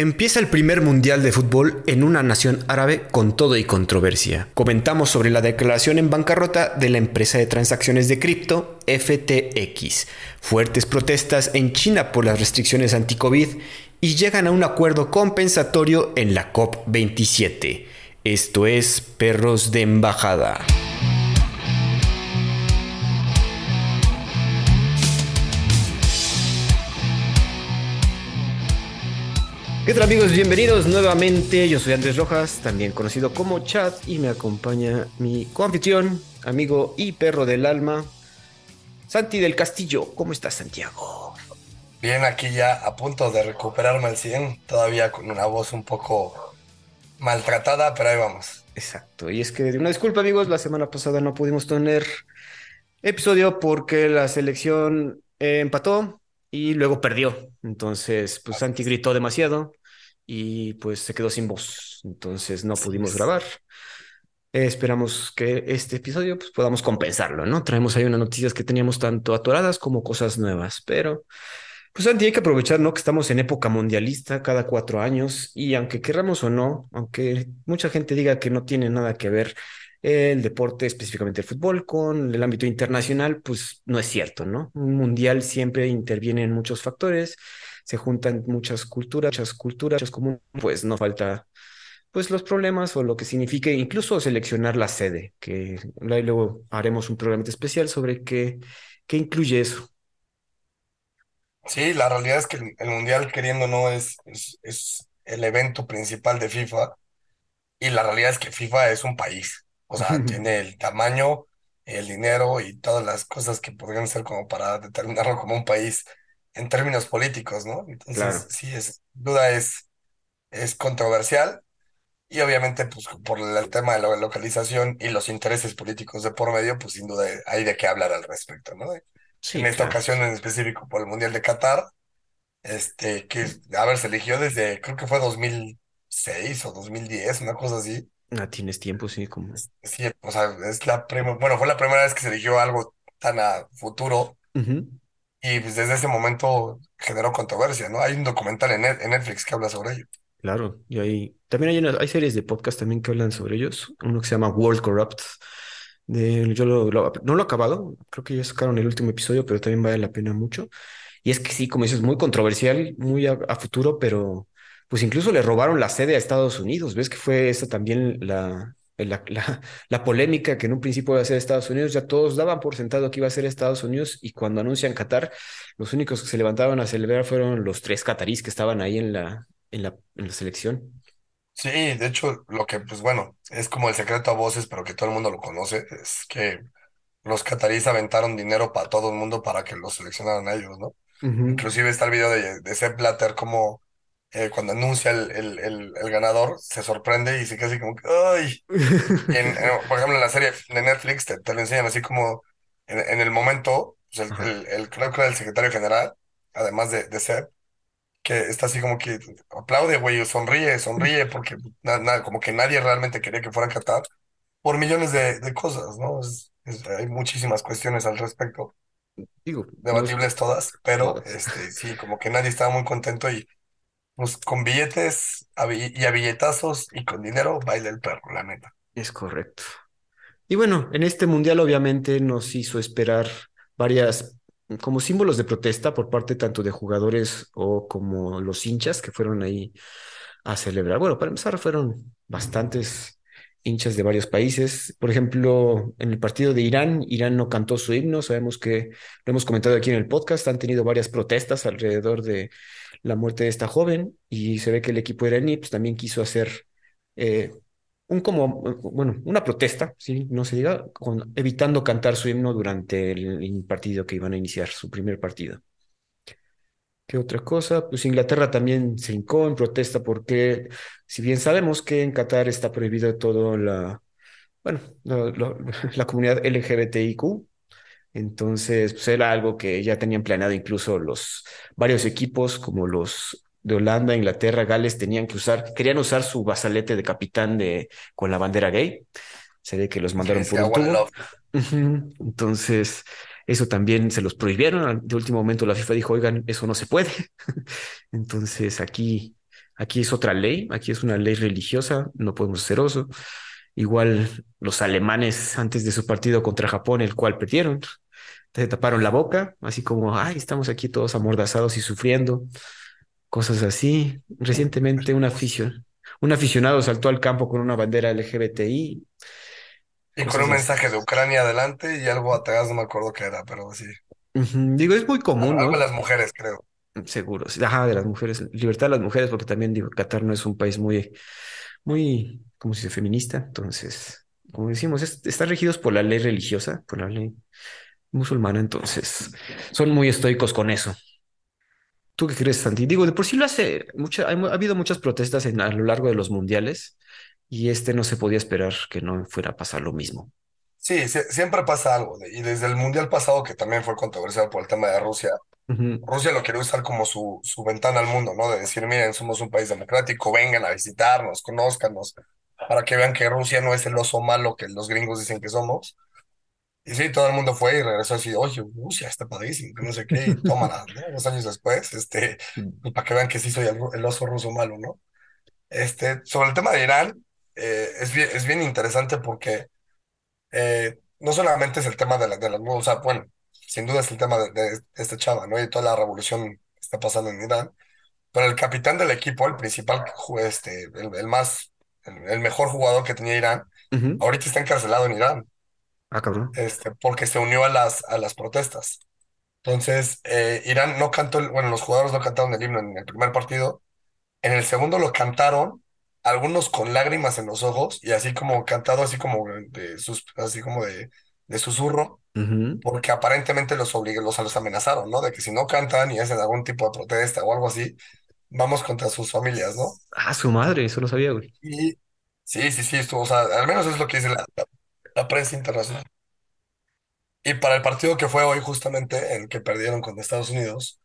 Empieza el primer mundial de fútbol en una nación árabe con todo y controversia. Comentamos sobre la declaración en bancarrota de la empresa de transacciones de cripto FTX, fuertes protestas en China por las restricciones anti-COVID y llegan a un acuerdo compensatorio en la COP27. Esto es Perros de Embajada. ¿Qué tal amigos? Bienvenidos nuevamente. Yo soy Andrés Rojas, también conocido como Chad, y me acompaña mi coanfitrión, amigo y perro del alma, Santi del Castillo. ¿Cómo estás, Santiago? Bien, aquí ya a punto de recuperarme al 100, todavía con una voz un poco maltratada, pero ahí vamos. Exacto, y es que una disculpa amigos, la semana pasada no pudimos tener episodio porque la selección eh, empató y luego perdió. Entonces, pues Santi gritó demasiado y pues se quedó sin voz. Entonces no pudimos grabar. esperamos que este episodio pues, podamos compensarlo, ¿no? Traemos ahí unas noticias que teníamos tanto atoradas como cosas nuevas, pero pues Santi, hay que aprovechar, ¿no? Que estamos en época mundialista cada cuatro años y aunque querramos o no, aunque mucha gente diga que no tiene nada que ver el deporte, específicamente el fútbol, con el ámbito internacional, pues no es cierto, ¿no? Un mundial siempre interviene en muchos factores se juntan muchas culturas, muchas culturas comunes, pues no falta pues los problemas o lo que signifique incluso seleccionar la sede, que luego haremos un programa especial sobre qué, qué incluye eso. Sí, la realidad es que el, Mundial, queriendo no, es, es, el evento principal de FIFA y la realidad es que FIFA es un país, o sea, tiene el tamaño, el dinero y todas las cosas que podrían ser como para determinarlo como un país en términos políticos, ¿no? Entonces, sí, es, duda es, es controversial y obviamente, pues por el tema de la localización y los intereses políticos de por medio, pues sin duda hay de qué hablar al respecto, ¿no? en esta ocasión en específico por el Mundial de Qatar, este, que, a ver, se eligió desde, creo que fue 2006 o 2010, una cosa así. Ah, tienes tiempo, sí, como. Sí, o sea, es la primera, bueno, fue la primera vez que se eligió algo tan a futuro. Y pues desde ese momento generó controversia, ¿no? Hay un documental en, Netflix que habla sobre ello. Claro, y hay, también hay, series de podcast también que hablan sobre ellos. Uno que se llama World Corrupt. De, yo no lo he acabado, creo que ya sacaron el último episodio, pero también vale la pena mucho. Y es que sí, como dices, muy controversial, muy a, a futuro, pero pues incluso le robaron la sede a Estados Unidos. ¿Ves que fue esa también la, la, la, polémica que en un principio iba a ser Estados Unidos, ya todos daban por sentado que iba a ser Estados Unidos y cuando anuncian Qatar, los únicos que se levantaban a celebrar fueron los tres catarís que estaban ahí en la, en la, en la selección. Sí, de hecho, lo que, pues bueno, es como el secreto a voces, pero que todo el mundo lo conoce, es que los catarís aventaron dinero para todo el mundo para que los seleccionaran a ellos, ¿no? Inclusive está el video de, de Sepp Blatter como eh, cuando anuncia el, el, el, ganador, se sorprende y se queda así como que, ¡ay! por ejemplo, en la serie de Netflix te, te lo enseñan así como en, el momento, pues el, el, creo que era el secretario general, además de, de Seb, que está así como que aplaude, güey, sonríe, sonríe, porque nada, como que nadie realmente quería que fuera a Qatar por millones de, de cosas, ¿no? hay muchísimas cuestiones al respecto. Digo, debatibles todas, pero este sí, como que nadie estaba muy contento y pues con billetes y a billetazos y con dinero baila el perro, la neta. Es correcto. Y bueno, en este mundial obviamente nos hizo esperar varias como símbolos de protesta por parte tanto de jugadores o como los hinchas que fueron ahí a celebrar. Bueno, para empezar fueron bastantes hinchas de varios países. Por ejemplo, en el partido de Irán, Irán no cantó su himno. Sabemos que lo hemos comentado aquí en el podcast, han tenido varias protestas alrededor de la muerte de esta joven y se ve que el equipo iraní pues, también quiso hacer eh, un como, bueno, una protesta, ¿sí? no se diga, evitando cantar su himno durante el, partido que iban a iniciar, su primer partido. ¿Qué otra cosa? Pues Inglaterra también se hincó en protesta porque, si bien sabemos que en Qatar está prohibido todo la, bueno, la comunidad LGBTIQ, entonces, pues era algo que ya tenían planeado incluso los varios equipos como los de Holanda, Inglaterra, Gales tenían que usar, querían usar su basalete de capitán de con la bandera gay. Se ve que los mandaron por un tubo. Entonces, eso también se los prohibieron. De último momento la FIFA dijo, oigan, eso no se puede. Entonces aquí Aquí es otra ley, aquí es una ley religiosa, no podemos hacer oso. Igual los alemanes antes de su partido contra Japón, el cual perdieron, te taparon la boca, así como, ay, estamos aquí todos amordazados y sufriendo, cosas así. Recientemente un, afición, un aficionado saltó al campo con una bandera LGBTI. Y con un mensaje de Ucrania adelante y algo atrás, no me acuerdo qué era, pero sí. Digo, es muy común, algo de las mujeres, creo. Seguro, ajá, de las mujeres, libertad de las mujeres, porque también digo, Qatar no es un país muy, muy, ¿cómo se dice?, feminista. Entonces, como decimos, están regidos por la ley religiosa, por la ley musulmana, entonces son muy estoicos con eso. ¿Tú qué crees, Santi? Digo, de por sí lo hace, mucha, ha, habido muchas protestas en, a lo largo de los mundiales y este no se podía esperar que no fuera a pasar lo mismo. Sí, siempre pasa algo. Y desde el mundial pasado, que también fue controversial por el tema de Rusia, Rusia lo quiere usar como su, su ventana al mundo, ¿no? De decir, miren, somos un país democrático, vengan a visitarnos, conózcanos, para que vean que Rusia no es el oso malo que los gringos dicen que somos. Y sí, todo el mundo fue y regresó así, oye, Rusia está padrísimo, que no sé qué, y tómala, ¿no? Dos años después, este, pues, para que vean que sí soy el, oso ruso malo, ¿no? Este, sobre el tema de Irán, eh, es, bien, es bien interesante porque eh, no solamente es el tema de la, de la, o sea, bueno, sin duda es el tema de, de, este chava, ¿no? Y toda la revolución que está pasando en Irán, pero el capitán del equipo, el principal, este, el, el más, el, mejor jugador que tenía Irán, ahorita está encarcelado en Irán. Ah, cabrón. Este, porque se unió a las, a las protestas. Entonces, eh, Irán no cantó, bueno, los jugadores no cantaron el himno en el primer partido. En el segundo lo cantaron, algunos con lágrimas en los ojos y así como cantado, así como de, sus, así como de, de susurro, porque aparentemente los, los, los amenazaron, ¿no? De que si no cantan y hacen algún tipo de protesta o algo así, vamos contra sus familias, ¿no? Ah, su madre, eso lo sabía, güey. Y sí, sí, sí, estuvo, o sea, al menos es lo que dice la, la prensa internacional. Y para el partido que fue hoy, justamente, el que perdieron contra Estados Unidos,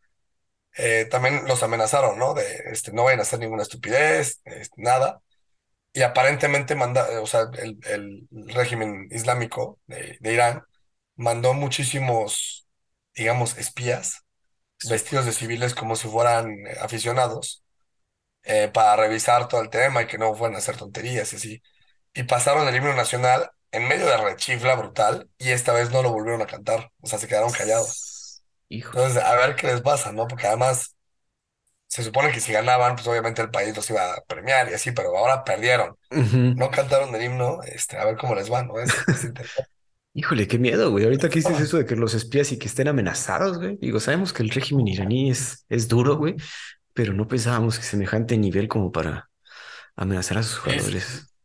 eh, también los amenazaron, ¿no? De este, no vayan a hacer ninguna estupidez, nada. Y aparentemente manda, o sea, el, el régimen islámico de, Irán mandó muchísimos, digamos, espías vestidos de civiles como si fueran eh, aficionados eh, para revisar todo el tema y que no fueran a hacer tonterías y así. Y pasaron el himno nacional en medio de rechifla brutal y esta vez no lo volvieron a cantar, o sea, se quedaron callados. Entonces, a ver qué les pasa, ¿no? Porque además se supone que si ganaban, pues obviamente el país los iba a premiar y así, pero ahora perdieron. No cantaron el himno, este, a ver cómo les va, ¿no? Es, Híjole, qué miedo, güey. Ahorita que dices eso de que los espías y que estén amenazados, güey. Digo, sabemos que el régimen iraní es, es duro, güey, pero no pensábamos que semejante nivel como para amenazar a sus jugadores.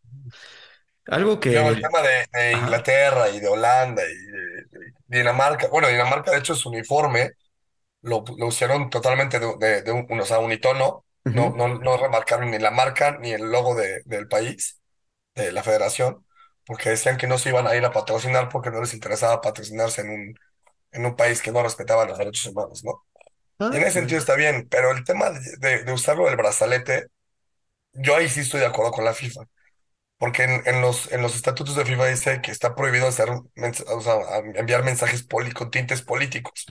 Algo que... el tema de, Inglaterra y de Holanda y de, Dinamarca. Bueno, Dinamarca, de hecho, su uniforme lo, lo usaron totalmente de, de, un, o sea, unitono. no, no, no remarcaron ni la marca ni el logo de, del país, de la federación, porque decían que no se iban a ir a patrocinar porque no les interesaba patrocinarse en un, en un país que no respetaba los derechos humanos, ¿no? y en ese sentido está bien, pero el tema de, de usarlo del brazalete, yo ahí sí estoy de acuerdo con la FIFA porque en, en, los, en los estatutos de FIFA dice que está prohibido hacer, o sea, enviar mensajes con tintes políticos.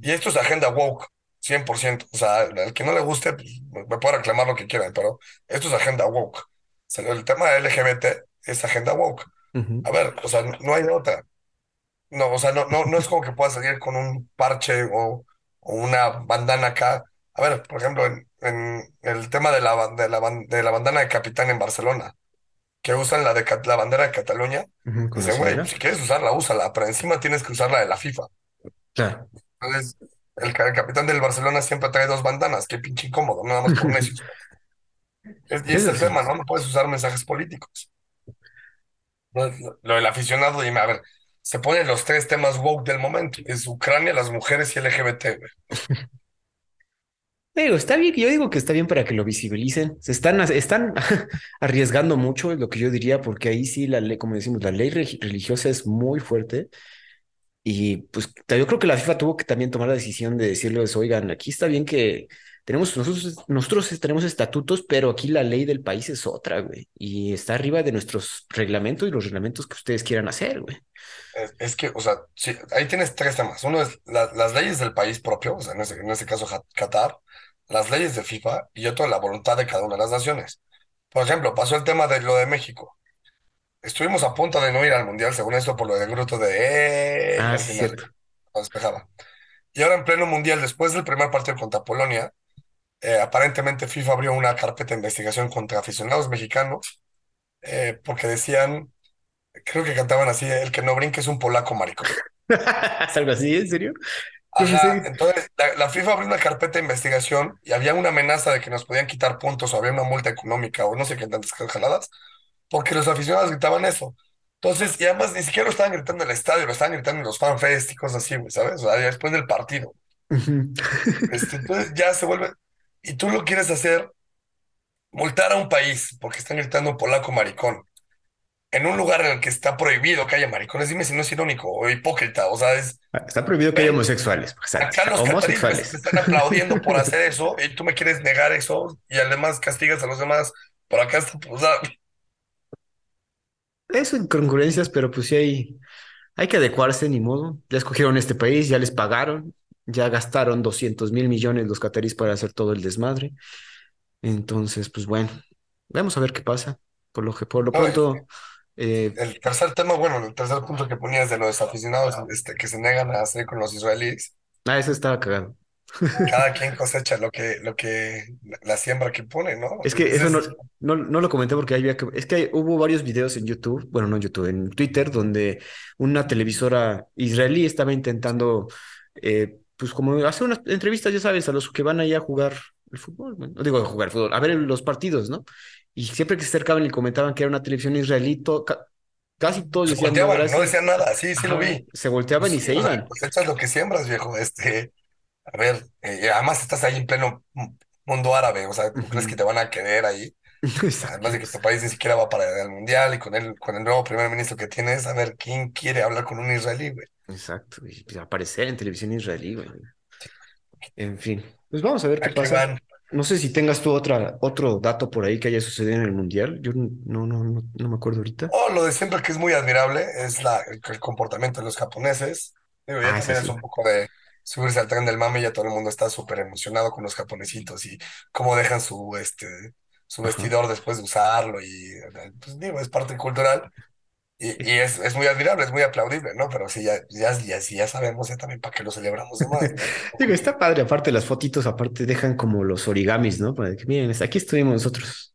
Y esto es agenda woke, 100%. O sea, al que no le guste, pues, me puede reclamar lo que quieran, pero esto es agenda woke. O sea, el tema de LGBT es agenda woke. A ver, o sea, no, hay otra. No, o sea, no, no, no es como que puedas salir con un parche o, o una bandana acá. A ver, por ejemplo, en, en el tema de la, de la, de la bandana de capitán en Barcelona que usan la, de, la bandera de Cataluña, dicen, güey, si quieres usarla, úsala, pero encima tienes que usar la de la FIFA. Claro. Entonces, el, capitán del Barcelona siempre trae dos bandanas, qué pinche incómodo, nada más por necios. y ese es el tema, ¿no? No puedes usar mensajes políticos. Lo del aficionado, dime, a ver, se ponen los tres temas woke del momento, es Ucrania, las mujeres y LGBT. Pero está bien, yo digo que está bien para que lo visibilicen. Se están, están arriesgando mucho, lo que yo diría, porque ahí sí la ley, como decimos, la ley religiosa es muy fuerte. Y pues yo creo que la FIFA tuvo que también tomar la decisión de decirles, oigan, aquí está bien que tenemos, nosotros, nosotros tenemos estatutos, pero aquí la ley del país es otra, güey. Y está arriba de nuestros reglamentos y los reglamentos que ustedes quieran hacer, güey. Es, que, o sea, sí, ahí tienes tres temas. Uno es las leyes del país propio, o sea, en ese, en ese caso Qatar, las leyes de FIFA y otro la voluntad de cada una de las naciones. Por ejemplo, pasó el tema de lo de México. Estuvimos a punto de no ir al Mundial, según esto, por lo del grupo de... Eh, Ah, al sí, final cierto. no despejaba. Y ahora en pleno Mundial, después del primer partido contra Polonia, eh, aparentemente FIFA abrió una carpeta de investigación contra aficionados mexicanos eh, porque decían, creo que cantaban así, el que no brinque es un polaco maricón. ¿Es algo así? ¿En serio? Ajá, entonces la, la FIFA abrió una carpeta de investigación y había una amenaza de que nos podían quitar puntos o había una multa económica o no sé qué tantas jaladas, porque los aficionados gritaban eso. Entonces, y además ni siquiera lo estaban gritando en el estadio, lo estaban gritando en los fanfest y cosas así, güey, ¿sabes? O sea, después del partido. Este, entonces ya se vuelve, y tú lo quieres hacer, multar a un país porque están gritando polaco maricón, en un lugar en el que está prohibido que haya maricones, dime si no es irónico o hipócrita, o sea, es, Está prohibido que haya homosexuales. Exacto. acá los Homosexuales. están aplaudiendo por hacer eso y tú me quieres negar eso y además castigas a los demás, por acá está, o sea, Eso incongruencias, pero pues sí hay, hay que adecuarse, ni modo. Ya escogieron este país, ya les pagaron, ya gastaron doscientos mil millones los catarís para hacer todo el desmadre. Entonces, pues bueno, vamos a ver qué pasa. Por lo que por lo pronto, eh, el tercer tema, bueno, el tercer punto que ponías de los aficionados este, que se negan a hacer con los israelíes, ah, eso estaba cagado. cada quien cosecha lo que, lo que, la siembra que pone, ¿no? Es que eso no, no, no lo comenté porque había que, es que hay- hubo varios videos en YouTube, bueno, no en YouTube, en Twitter, donde una televisora israelí estaba intentando, eh, pues como hacer unas entrevistas, ya sabes, a los que van allá a jugar el fútbol, no digo a jugar fútbol, a ver los partidos, ¿no? Y siempre que se acercaban y comentaban que era una televisión israelí, ca- casi todos se decían volteaban, no decían nada, sí, sí lo vi. se volteaban Pues y sí, se iban. cosechas lo que siembras, viejo, este, a ver, eh, además estás ahí en pleno mu- mundo árabe, o sea, ¿tú crees que te van a querer ahí? Además de que tu país ni siquiera va para el mundial y con el, con el nuevo primer ministro que tienes, a ver, ¿quién quiere hablar con un israelí, güey? Exacto. Y pues, aparecer en televisión israelí, güey. En fin, pues vamos a ver qué Aquí pasa. van. No sé si tengas tú otra, otro dato por ahí que haya sucedido en el Mundial. Yo no, no, no, no me acuerdo ahorita. Oh, lo de siempre que es muy admirable es la, el, el comportamiento de los japoneses. Digo, ya Ah, también es un poco de subirse al tren del mame, ya todo el mundo está súper emocionado con los japonesitos y cómo dejan su, este, su Ajá. vestidor después de usarlo y, eh, pues digo, es parte cultural y, Es- y es, es muy admirable, es muy aplaudible, ¿no? Pero sí, ya, ya, ya, sí, ya sabemos ya también para qué lo celebramos de más, ¿no? Digo, está padre, aparte las fotitos, aparte dejan como los origamis, ¿no? Para que miren, aquí estuvimos nosotros.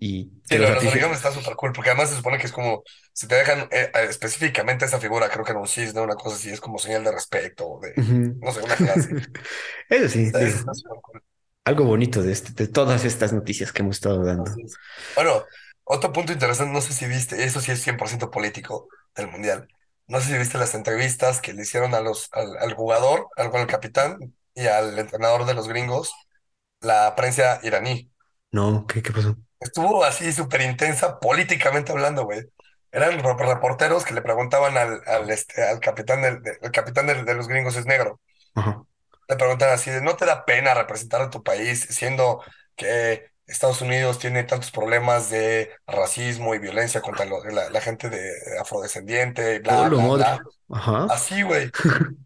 Y Sí, lo los de los origamis está súper cool, porque además se supone que es como, si te dejan eh, eh, específicamente esa figura, creo que era un cisne, una cosa así, es como señal de respeto, de, no sé, una clase. Eso sí, Está, digo, está cool. algo bonito de, este, de todas estas noticias que hemos estado dando. Es. Bueno, otro punto interesante, no sé si viste, eso sí es 100% político del Mundial. No sé si viste las entrevistas que le hicieron a los, al, al jugador, al, al capitán y al entrenador de los gringos, la prensa iraní. No, ¿qué, qué pasó? Estuvo así súper intensa políticamente hablando, güey. Eran re- reporteros que le preguntaban al, al, este, al capitán, del, de- el capitán del- de los gringos es negro. Ajá. Le preguntan así de, ¿no te da pena representar a tu país siendo que Estados Unidos tiene tantos problemas de racismo y violencia contra lo- la, la gente de afrodescendiente, y Oh, bla, lo bla, bla? Ajá. Así, güey.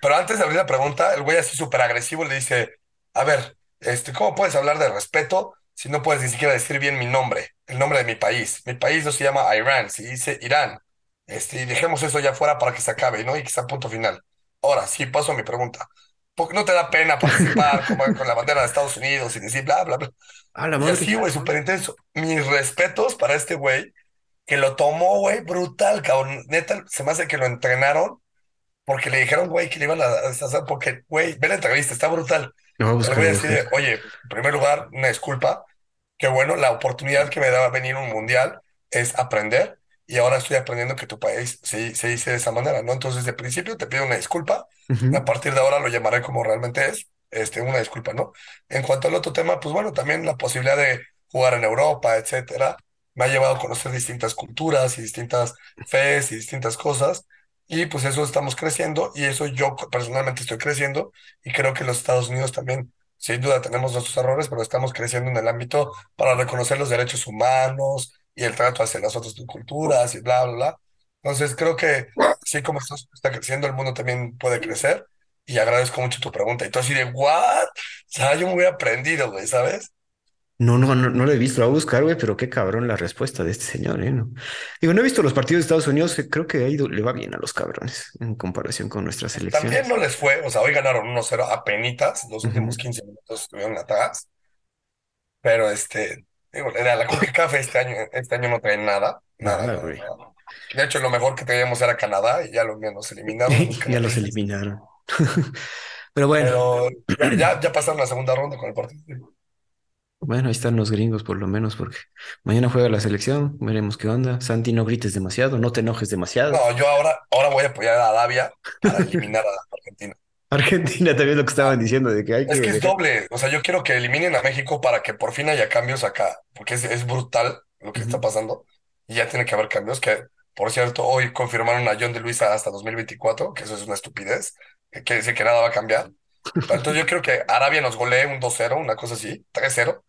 Pero antes de abrir la pregunta, el güey así súper agresivo le dice, a ver, este, ¿cómo puedes hablar de respeto si no puedes ni siquiera decir bien mi nombre, el nombre de mi país? Mi país no se llama Irán, se dice Irán. Este, y dejemos eso ya fuera para que se acabe, ¿no? Y que sea punto final. Ahora, sí, paso a mi pregunta. ¿Por qué no te da pena participar como con la bandera de Estados Unidos y decir bla, bla, bla? A la Y así, güey, súper intenso. Mis respetos para este güey que lo tomó, güey, brutal, cabrón. Neta, se me hace que lo entrenaron porque le dijeron, güey, que le iban a hacer, porque, güey, ve la entrevista, está brutal. Lo voy a El buscar, güey lo voy a así de, buscar. oye, en primer lugar, una disculpa, que bueno, la oportunidad que me daba venir a un mundial es aprender, y ahora estoy aprendiendo que tu país se, se dice de esa manera, ¿no? Entonces, de principio te pido una disculpa, a partir de ahora lo llamaré como realmente es, este, una disculpa, ¿no? En cuanto al otro tema, pues bueno, también la posibilidad de jugar en Europa, etcétera, me ha llevado a conocer distintas culturas y distintas fes y distintas cosas. Y pues eso estamos creciendo y eso yo personalmente estoy creciendo y creo que los Estados Unidos también, sin duda tenemos nuestros errores, pero estamos creciendo en el ámbito para reconocer los derechos humanos y el trato hacia las otras culturas y bla, bla, bla. Entonces creo que así como esto está creciendo, el mundo también puede crecer y agradezco mucho tu pregunta. Y tú así de, ¿what? O sea, yo me hubiera aprendido, güey, ¿sabes? No, no, no, no lo he visto, lo voy a buscar, güey, pero qué cabrón la respuesta de este señor, ¿eh? ¿No? Digo, no he visto los partidos de Estados Unidos, creo que ahí le va bien a los cabrones en comparación con nuestras selecciones. También no les fue, o sea, hoy ganaron 1-0 a penitas, los últimos 15 minutos estuvieron atrás, pero este, digo, la, la café este año, este año no trae nada, nada, nada, güey. De hecho, lo mejor que teníamos era Canadá y ya lo, nos eliminaron. ya los eliminaron. pero bueno. Pero ya, ya pasaron la segunda ronda con el partido. Bueno, ahí están los gringos por lo menos, porque mañana juega la selección, veremos qué onda. Santi, no grites demasiado, no te enojes demasiado. No, yo ahora, ahora voy a apoyar a Arabia para eliminar a Argentina. Argentina también lo que estaban diciendo de que hay que... Es que es doble, o sea, yo quiero que eliminen a México para que por fin haya cambios acá, porque es, es brutal lo que está pasando y ya tiene que haber cambios que, por cierto, hoy confirmaron a John de Luisa hasta 2024, que eso es una estupidez, que quiere decir que nada va a cambiar. Entonces yo creo que Arabia nos golee un 2-0, una cosa así, 3-0,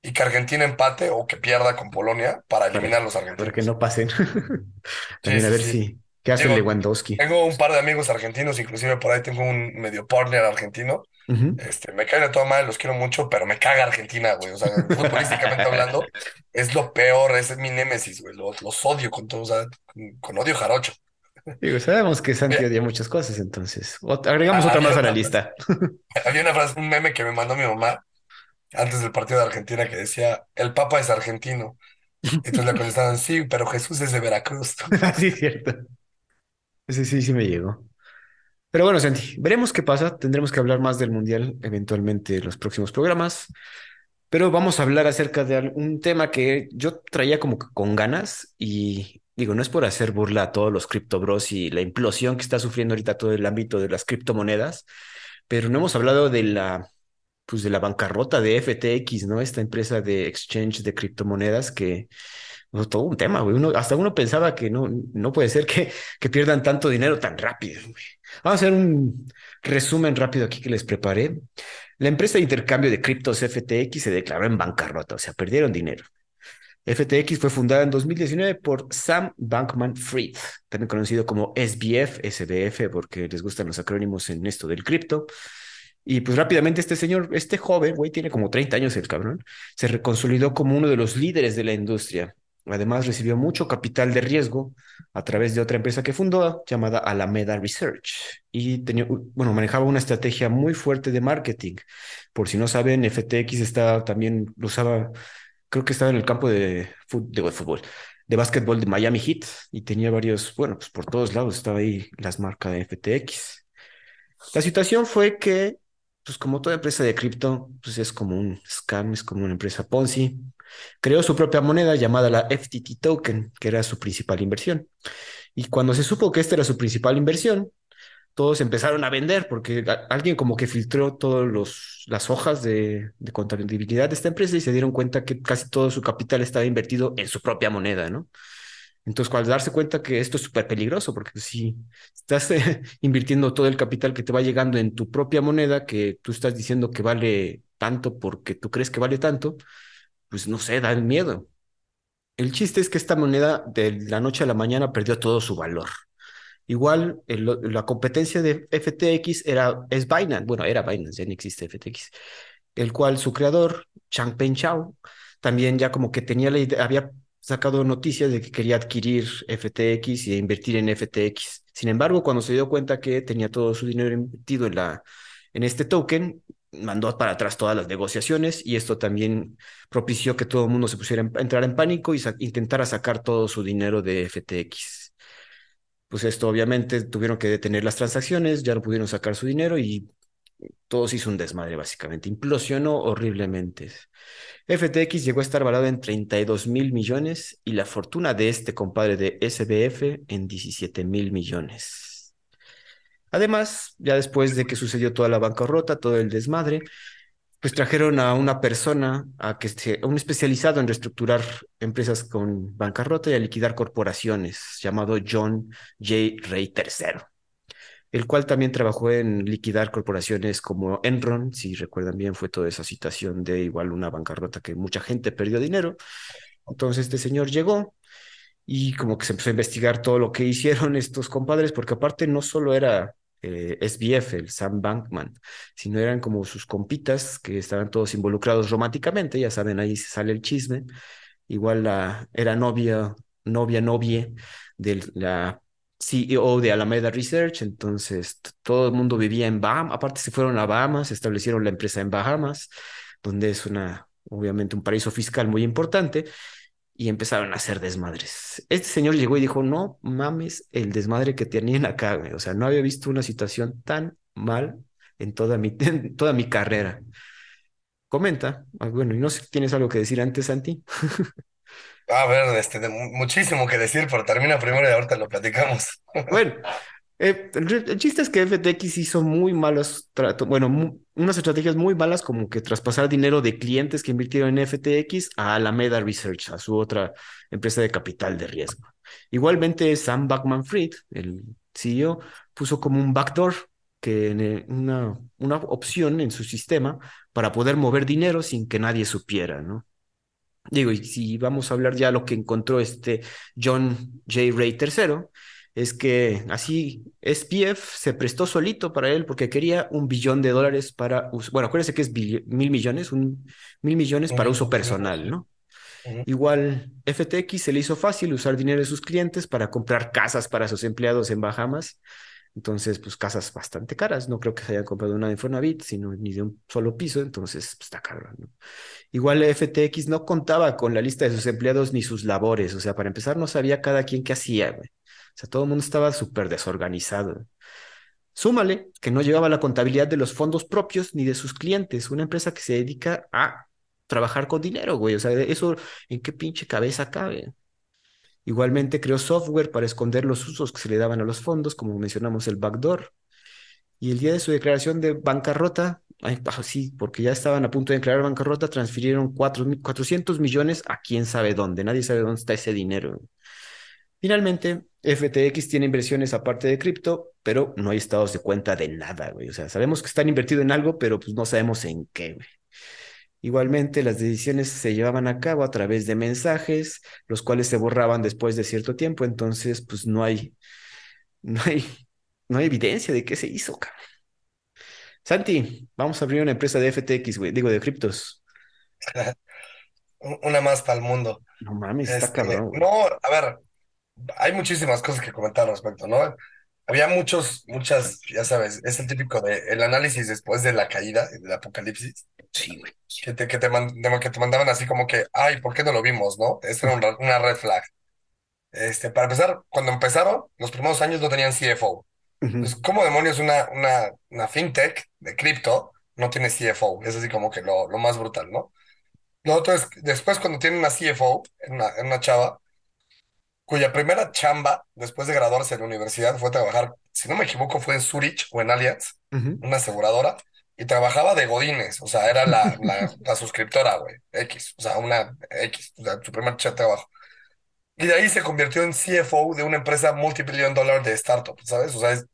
y que Argentina empate o que pierda con Polonia para eliminar a los argentinos. Para que no pasen. También a ver si. ¿Qué hace Lewandowski? Tengo un par de amigos argentinos, inclusive por ahí tengo un medio partner argentino. Este, me cae de toda madre, los quiero mucho, pero me caga Argentina, güey. O sea, futbolísticamente hablando, es lo peor, ese es mi némesis, güey. Los, odio con todo, o sea, con, odio jarocho. Digo, sabemos que Santi odia muchas cosas, entonces. agregamos ah, otra más a la lista. Había una frase, un meme que me mandó mi mamá antes del partido de Argentina que decía, el Papa es argentino. Entonces le contestaban, sí, pero Jesús es de Veracruz. sí, cierto. Sí, sí, sí me llegó. Pero bueno, Santi, veremos qué pasa. Tendremos que hablar más del Mundial eventualmente en los próximos programas. Pero vamos a hablar acerca de un tema que yo traía como con ganas y digo, no es por hacer burla a todos los cripto bros y la implosión que está sufriendo ahorita todo el ámbito de las criptomonedas, pero no hemos hablado de la pues de la bancarrota de FTX, ¿no? Esta empresa de exchange de criptomonedas que todo un tema, güey. Uno, hasta uno pensaba que no, no puede ser que, que pierdan tanto dinero tan rápido. Vamos a hacer un resumen rápido aquí que les preparé. La empresa de intercambio de criptos FTX se declaró en bancarrota, o sea, perdieron dinero. FTX fue fundada en 2019 por Sam Bankman Fried, también conocido como SBF, SBF, porque les gustan los acrónimos en esto del cripto. Y pues rápidamente este señor, este joven, güey, tiene como 30 años el cabrón, se reconsolidó como uno de los líderes de la industria. Además recibió mucho capital de riesgo a través de otra empresa que fundó llamada Alameda Research y tenía, bueno, manejaba una estrategia muy fuerte de marketing. Por si no saben, FTX estaba también, usaba, creo que estaba en el campo de, de fútbol, de básquetbol de Miami Heat y tenía varios, bueno, pues por todos lados estaba ahí las marcas de FTX. La situación fue que pues como toda empresa de cripto, pues es como un scam, es como una empresa Ponzi. Creó su propia moneda llamada la FTT Token, que era su principal inversión. Y cuando se supo que esta era su principal inversión, todos empezaron a vender porque alguien como que filtró todas las hojas de, contabilidad de esta empresa y se dieron cuenta que casi todo su capital estaba invertido en su propia moneda, ¿no? Entonces, cuando darse cuenta que esto es súper peligroso, porque si estás invirtiendo todo el capital que te va llegando en tu propia moneda, que tú estás diciendo que vale tanto porque tú crees que vale tanto, pues no sé, da miedo. El chiste es que esta moneda de la noche a la mañana perdió todo su valor. Igual la competencia de FTX era, es Binance, bueno, era Binance, ya no existe FTX, el cual su creador, Changpeng Chao, también ya como que tenía la idea, había sacado noticias de que quería adquirir FTX y invertir en FTX. Sin embargo, cuando se dio cuenta que tenía todo su dinero invertido en, la, en este token, mandó para atrás todas las negociaciones y esto también propició que todo el mundo se pusiera a entrar en pánico y intentara sacar todo su dinero de FTX. Pues esto obviamente tuvieron que detener las transacciones, ya no pudieron sacar su dinero y todo se hizo un desmadre básicamente, implosionó horriblemente. FTX llegó a estar valorado en 32 mil millones y la fortuna de este compadre de SBF en 17 mil millones. Además, ya después de que sucedió toda la bancarrota, todo el desmadre, pues trajeron a una persona, a, que a un especializado en reestructurar empresas con bancarrota y a liquidar corporaciones, llamado John J. Ray III el cual también trabajó en liquidar corporaciones como Enron, si recuerdan bien, fue toda esa situación de igual una bancarrota que mucha gente perdió dinero. Entonces este señor llegó y como que se empezó a investigar todo lo que hicieron estos compadres, porque aparte no solo era eh, SBF, el Sam Bankman, sino eran como sus compitas que estaban todos involucrados románticamente, ya saben, ahí sale el chisme. Igual la, era novia, novia, novia de la CEO de Alameda Research, entonces todo el mundo vivía en Bahamas, aparte se fueron a Bahamas, establecieron la empresa en Bahamas, donde es una, obviamente un paraíso fiscal muy importante, y empezaron a hacer desmadres. Este señor llegó y dijo, no mames el desmadre que tenían acá, o sea, no había visto una situación tan mal en toda mi, en toda mi carrera. Comenta, ah, bueno, y no sé, ¿tienes algo que decir antes, Santi? A ver, este, muchísimo que decir, pero termina primero y ahorita lo platicamos. Bueno, eh, el, chiste es que FTX hizo muy malos tratos, bueno, unas estrategias muy malas como que traspasar dinero de clientes que invirtieron en FTX a Alameda Research, a su otra empresa de capital de riesgo. Igualmente, Sam Backman Fried, el CEO, puso como un backdoor que eh, una, una opción en su sistema para poder mover dinero sin que nadie supiera, ¿no? Digo, y si vamos a hablar ya lo que encontró este John J. Ray III, es que así SPF se prestó solito para él porque quería un billón de dólares para uso. Bueno, acuérdense que es mil millones, un mil millones para uso personal, ¿no? Igual FTX se le hizo fácil usar dinero de sus clientes para comprar casas para sus empleados en Bahamas. Entonces, pues casas bastante caras. No creo que se hayan comprado una de Infonavit, sino ni de un solo piso. Entonces, pues, está caro, ¿no? Igual FTX no contaba con la lista de sus empleados ni sus labores. O sea, para empezar, no sabía cada quien qué hacía, güey. O sea, todo el mundo estaba súper desorganizado. Súmale que no llevaba la contabilidad de los fondos propios ni de sus clientes. Una empresa que se dedica a trabajar con dinero, güey. O sea, eso, ¿en qué pinche cabeza cabe? Igualmente creó software para esconder los usos que se le daban a los fondos, como mencionamos el backdoor. Y el día de su declaración de bancarrota, ay, sí, porque ya estaban a punto de declarar bancarrota, transfirieron 400 millones a quién sabe dónde. Nadie sabe dónde está ese dinero. Finalmente, FTX tiene inversiones aparte de cripto, pero no hay estados de cuenta de nada, güey. O sea, sabemos que están invertidos en algo, pero pues no sabemos en qué, güey. Igualmente, las decisiones se llevaban a cabo a través de mensajes, los cuales se borraban después de cierto tiempo, entonces, pues no hay, no hay, no hay evidencia de qué se hizo, cabrón. Santi, vamos a abrir una empresa de FTX, güey, digo, de criptos. Una más para el mundo. No mames, está este, cabrón. No, a ver, hay muchísimas cosas que comentar al respecto, ¿no? Había muchos, muchas, ya sabes, es el típico de el análisis después de la caída, del apocalipsis. Sí, güey. Que te, que te, que te mandaban así como que, ay, ¿por qué no lo vimos, no? Esa era una red flag. Este, para empezar, cuando empezaron, los primeros años no tenían CFO. Entonces, ¿cómo demonios una, una, una fintech de cripto no tiene CFO? Es así como que lo, lo más brutal, ¿no? No, entonces, después cuando tienen una CFO, una, una chava, cuya primera chamba después de graduarse de la universidad fue trabajar, si no me equivoco, fue en Zurich o en Allianz, una aseguradora, y trabajaba de Godines, o sea, era la, la, suscriptora, güey, X, o sea, una X, o sea, su primer trabajo. Y de ahí se convirtió en CFO de una empresa multibillion dollar de startup, ¿sabes? O sea, es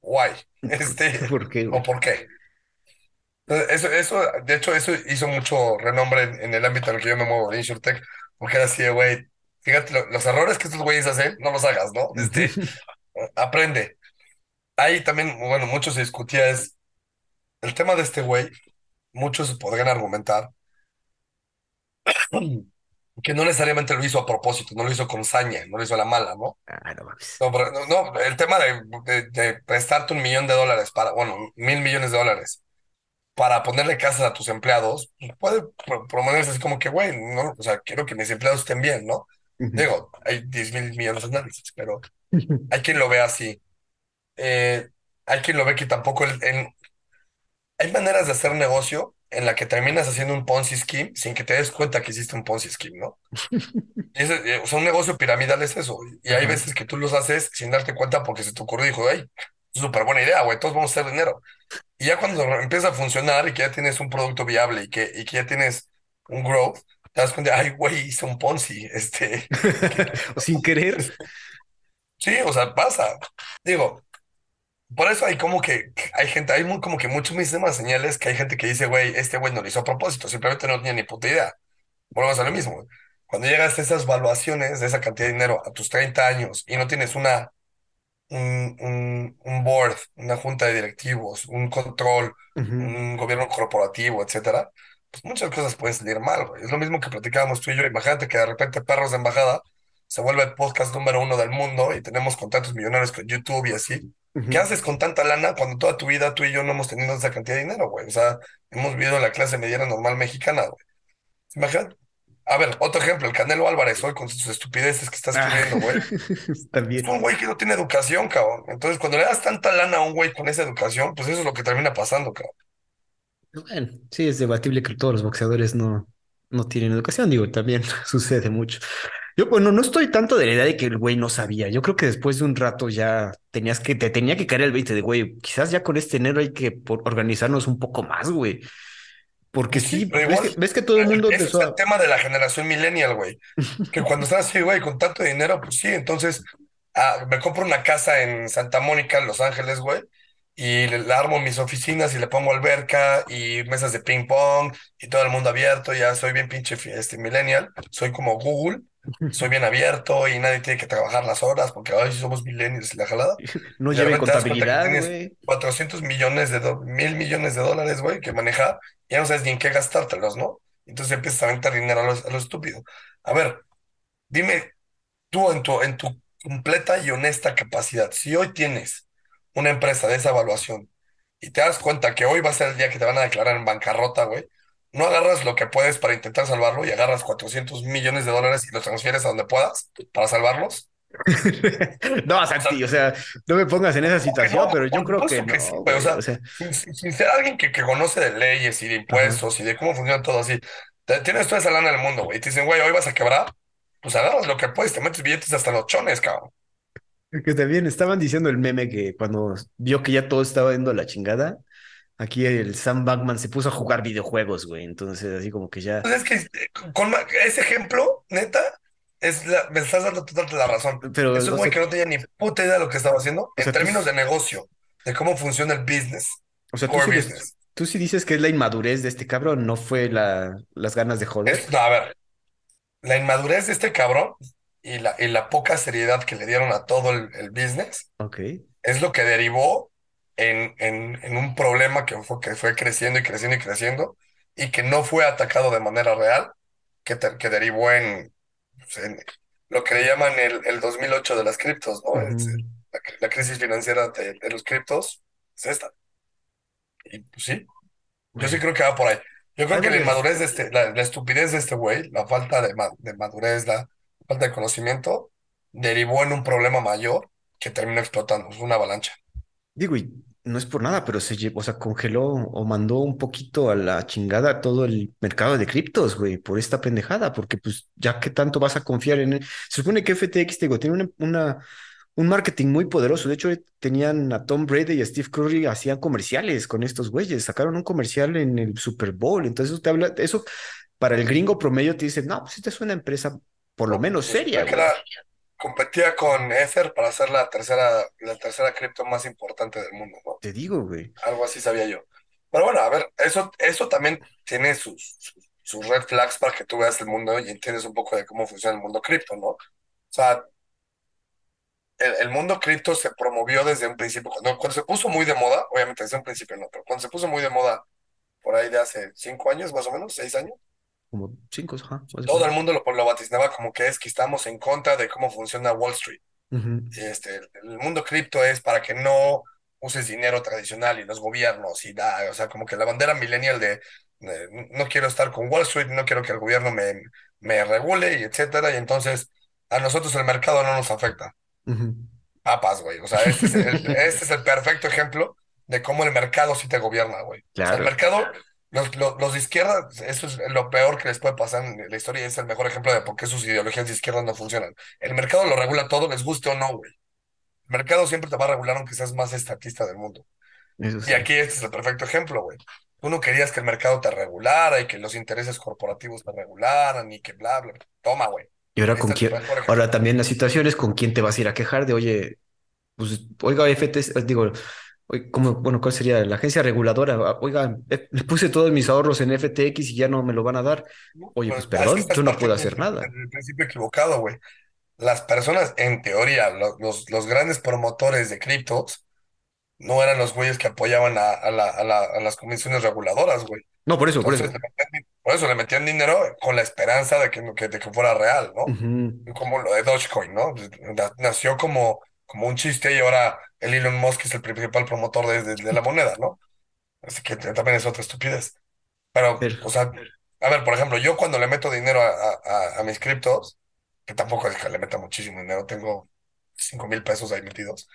guay. Este, ¿Por qué? ¿O por qué? Eso, eso, de hecho, eso hizo mucho renombre en, el ámbito en el que yo me muevo, de InsurTech, porque era así, güey, fíjate, los errores que estos güeyes hacen, no los hagas, ¿no? Este, aprende. Ahí también, bueno, mucho se discutía es el tema de este güey, muchos podrían argumentar que no necesariamente lo hizo a propósito, no lo hizo con saña, no lo hizo a la mala, ¿no? Ah, no, no, no, el tema de, de, prestarte un millón de dólares para, bueno, mil millones de dólares para ponerle casas a tus empleados, puede promoverse así como que, güey, no, o sea, quiero que mis empleados estén bien, ¿no? Digo, hay 10 mil millones de análisis, pero hay quien lo ve así. Eh, hay quien lo ve que tampoco en, hay maneras de hacer negocio en la que terminas haciendo un Ponzi scheme sin que te des cuenta que hiciste un Ponzi scheme, ¿no? Eh, o sea, un negocio piramidal es eso. Y hay veces que tú los haces sin darte cuenta porque se te ocurrió y dijo, hey, súper buena idea, güey, todos vamos a hacer dinero. Y ya cuando empieza a funcionar y que ya tienes un producto viable y que, y que ya tienes un growth, te das cuenta, ay, güey, hice un Ponzi, este. Sin querer. Sí, o sea, pasa. Digo, por eso hay como que, hay gente, hay muy, como que muchísimas señales que hay gente que dice, güey, este güey no lo hizo a propósito, simplemente no tenía ni puta idea. Volvemos a lo mismo. Cuando llegas a esas valuaciones de esa cantidad de dinero a tus 30 años y no tienes una un, un, board, una junta de directivos, un control, un gobierno corporativo, etcétera, pues muchas cosas pueden salir mal, güey. Es lo mismo que platicábamos tú y yo. Imagínate que de repente Perros de Embajada se vuelve el podcast número uno del mundo y tenemos contactos millonarios con YouTube y así. ¿Qué haces con tanta lana cuando toda tu vida tú y yo no hemos tenido esa cantidad de dinero, güey? O sea, hemos vivido la clase mediana normal mexicana, güey. Imagínate. A ver, otro ejemplo, el Canelo Álvarez hoy con sus estupideces que está escribiendo, güey. Es un güey que no tiene educación, cabrón. Entonces, cuando le das tanta lana a un güey con esa educación, pues eso es lo que termina pasando, cabrón. Bueno, sí, es debatible que todos los boxeadores no, no tienen educación, digo, también sucede mucho. Yo, bueno, no estoy tanto de la idea de que el güey no sabía. Yo creo que después de un rato ya tenías que, te tenía que caer el 20 de, güey, quizás ya con este enero hay que organizarnos un poco más, güey. Porque sí, ves, que, todo el mundo empezó es el tema de la generación millennial, güey. Que cuando estás así, güey, con tanto dinero, pues sí, entonces ah, me compro una casa en Santa Mónica, en Los Ángeles, güey, y le, armo mis oficinas y le pongo alberca y mesas de ping pong y todo el mundo abierto. Ya soy bien pinche este, millennial, soy como Google soy bien abierto y nadie tiene que trabajar las horas porque hoy somos millennials y la jalada. No lleva contabilidad, güey. 400 millones de, mil millones de dólares, güey, que maneja, ya no sabes ni en qué gastártelos, ¿no? Entonces empiezas a aventar dinero a lo, estúpido. A ver, dime tú en tu, en tu completa y honesta capacidad, si hoy tienes una empresa de esa evaluación y te das cuenta que hoy va a ser el día que te van a declarar en bancarrota, güey, no agarras lo que puedes para intentar salvarlo y agarras 400 millones de dólares y los transfieres a donde puedas para salvarlos. no, Santi, o sea, no me pongas en esa situación, pero yo creo que, no, o sea, Sin, ser alguien que, que, conoce de leyes y de impuestos y de cómo funciona todo así, tienes toda esa lana en el mundo, güey, y te dicen, güey, hoy vas a quebrar, pues agarras lo que puedes, te metes billetes hasta los chones, cabrón. Que también estaban diciendo el meme que cuando vio que ya todo estaba yendo a la chingada, Aquí el Sam Bankman se puso a jugar videojuegos, güey. Entonces, así como que ya. Pues es que con ese ejemplo, neta, es me estás dando totalmente la razón. Pero, es un güey que no tenía ni puta idea de lo que estaba haciendo en términos de negocio, de cómo funciona el business. O sea, tú sí, dices que es la inmadurez de este cabrón, no fue la, las ganas de joder. a ver, la inmadurez de este cabrón y la, y la poca seriedad que le dieron a todo el, el business okay. es lo que derivó en, en, un problema que fue, que fue creciendo y creciendo y creciendo y que no fue atacado de manera real, que, que derivó en, pues, en, lo que le llaman el, el 2008 de las criptos, ¿no? la, crisis financiera de, los criptos es esta. Y pues sí, yo sí creo que va por ahí. Yo creo que la inmadurez de este, la, estupidez de este güey, la falta de, de madurez, la falta de conocimiento, derivó en un problema mayor que terminó explotando, es una avalancha. Digo, y no es por nada, pero se llevó, o sea, congeló o mandó un poquito a la chingada todo el mercado de criptos, güey, por esta pendejada, porque pues ya que tanto vas a confiar en él. Se supone que FTX, digo, tiene una, un marketing muy poderoso. De hecho, tenían a Tom Brady y a Steve Curry, hacían comerciales con estos güeyes, sacaron un comercial en el Super Bowl. Entonces, te habla, eso para el gringo promedio te dice, no, pues esta es una empresa por lo menos seria. Güey competía con Ether para ser la tercera, la tercera cripto más importante del mundo, ¿no? Te digo, güey. Algo así sabía yo. Pero bueno, a ver, eso, eso también tiene sus, sus, red flags para que tú veas el mundo y entiendes un poco de cómo funciona el mundo cripto, ¿no? O sea, el, mundo cripto se promovió desde un principio. Cuando, cuando se puso muy de moda, obviamente desde un principio no, pero cuando se puso muy de moda por ahí de hace cinco años, más o menos, seis años, como cinco, ajá. Todo el mundo lo, lo vaticinaba como que es que estamos en contra de cómo funciona Wall Street. este, el mundo cripto es para que no uses dinero tradicional y los gobiernos y da, o sea, como que la bandera millennial de, no quiero estar con Wall Street, no quiero que el gobierno me, me regule y etcétera, y entonces a nosotros el mercado no nos afecta. Papas, güey, o sea, este es, el, este es el perfecto ejemplo de cómo el mercado sí te gobierna, güey. O sea, el mercado los, los, de izquierda, eso es lo peor que les puede pasar en la historia y es el mejor ejemplo de por qué sus ideologías de izquierda no funcionan. El mercado lo regula todo, les guste o no, güey. El mercado siempre te va a regular aunque seas más estatista del mundo. Y aquí este es el perfecto ejemplo, güey. Tú no querías que el mercado te regulara y que los intereses corporativos te regularan y que bla, bla. Toma, güey. Y ahora con quién, ahora también la situación es con quién te vas a ir a quejar de, oye, pues, oiga, FT, digo, como, bueno, ¿cuál sería? La agencia reguladora, ah, oiga, eh, le puse todos mis ahorros en FTX y ya no me lo van a dar. Oye, pues, pues perdón, yo no puedo hacer nada. En el principio equivocado, güey. las personas, en teoría, los, los grandes promotores de criptos, no eran los güeyes que apoyaban a, a, la, a, la, a las comisiones reguladoras, güey. No, por eso, por eso. por eso le metían dinero con la esperanza de que, de que fuera real, ¿no? Como lo de Dogecoin, ¿no? Pues, nació como, como un chiste y ahora el Elon Musk es el principal promotor de, de, la moneda, ¿no? Así que también es otra estupidez. Pero, o sea, a ver, por ejemplo, yo cuando le meto dinero a, a, a mis criptos, que tampoco es que le meta muchísimo dinero, tengo 5 mil pesos ahí metidos.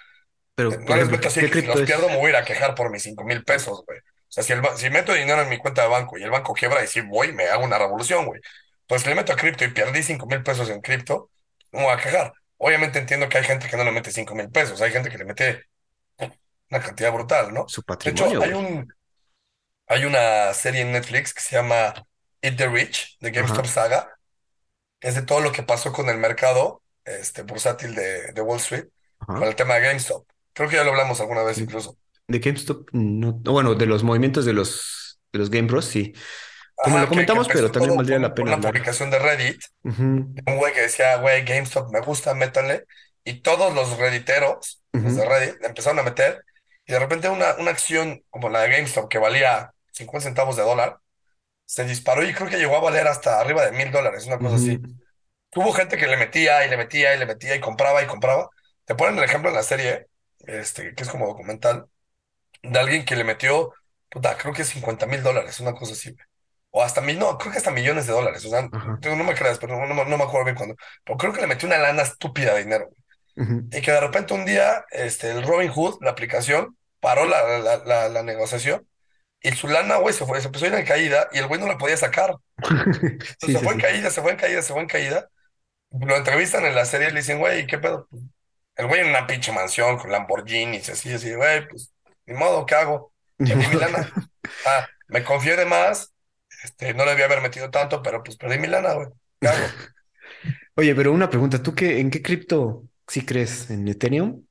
Pero, no les meto así, que si los pierdo me voy a ir a quejar por mis 5 mil pesos, güey. O sea, si, el, si meto dinero en mi cuenta de banco y el banco quiebra y si voy, me hago una revolución, güey. Pues le meto a cripto y perdí 5 mil pesos en cripto, no me voy a quejar. Obviamente entiendo que hay gente que no le mete 5 mil pesos, hay gente que le mete una cantidad brutal, ¿no? Su patrimonio. De hecho, hay, un, hay una serie en Netflix que se llama Eat the Rich, de GameStop Saga, es de todo lo que pasó con el mercado este, bursátil de, de Wall Street, con el tema de GameStop. Creo que ya lo hablamos alguna vez incluso. De GameStop, no, bueno, de los movimientos de los, de los Game Bros, sí. Como lo comentamos, pero también valdría la pena. Una publicación de Reddit, un güey que decía, güey, GameStop me gusta, métanle. Y todos los redditeros, los de Reddit, empezaron a meter. Y de repente una, una acción como la de GameStop, que valía 50 centavos de dólar, se disparó y creo que llegó a valer hasta arriba de mil dólares, una cosa así. Hubo gente que le metía y le metía y le metía y compraba y compraba. Te ponen el ejemplo en la serie, este, que es como documental, de alguien que le metió, puta, creo que 50 mil dólares, una cosa así. O hasta mil, no, creo que hasta millones de dólares. O sea, no me creas, pero no, no, me acuerdo bien cuándo. Pero creo que le metió una lana estúpida de dinero. Y que de repente un día, este, el Robin Hood, la aplicación, paró la, la, la, la negociación y su lana, güey, se fue, se empezó a ir en caída y el güey no la podía sacar. se fue en caída, se fue en caída, se fue en caída. Lo entrevistan en la serie y le dicen, güey, ¿qué pedo? El güey en una pinche mansión con Lamborghinis, así, así, güey, pues, ni modo, ¿qué hago? mi lana. Ah, me confié de más, este, no le debía haber metido tanto, pero pues perdí mi lana, güey. Oye, pero una pregunta, ¿tú qué, en qué cripto sí crees? ¿En Ethereum?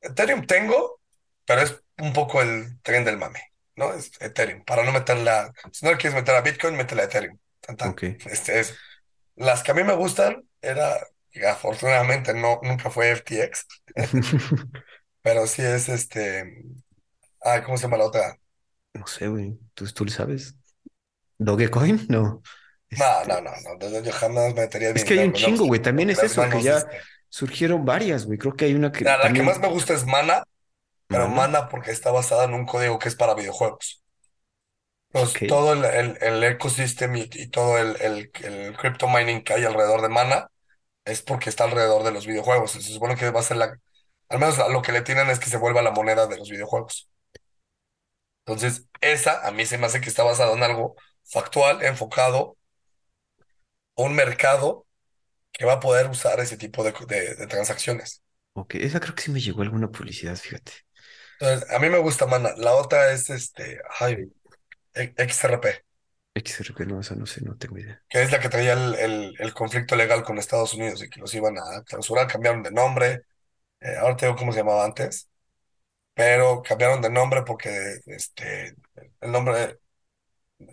Ethereum tengo, pero es un poco el tren del mame. ¿no? Es Ethereum, para no meterla, si no le quieres meter a Bitcoin, métela a Ethereum. Este es, las que a mí me gustan era, afortunadamente no, nunca fue FTX, pero sí es este, ah, ¿cómo se llama la otra? No sé, güey, ¿tú, tú lo sabes? ¿Dogecoin? No. No, no, no, no, yo jamás metería Es que hay un chingo, güey, también es eso, que ya este surgieron varias, güey, creo que hay una que... La, que más me gusta es Mana, pero Mana porque está basada en un código que es para videojuegos. Pues todo el, el, el ecosistema y, todo el, el, el crypto mining que hay alrededor de Mana es porque está alrededor de los videojuegos. Se supone que va a ser la, al menos lo que le tienen es que se vuelva la moneda de los videojuegos. Entonces, esa a mí se me hace que está basada en algo factual, enfocado a un mercado que va a poder usar ese tipo de, de, de transacciones. Ok, esa creo que sí me llegó alguna publicidad, fíjate a mí me gusta Mana. La otra es este, ay, XRP. XRP, no, esa no sé, no tengo idea. Que es la que traía el, el, conflicto legal con Estados Unidos y que los iban a clausurar, cambiaron de nombre. Eh, ahora te digo cómo se llamaba antes. Pero cambiaron de nombre porque este, el nombre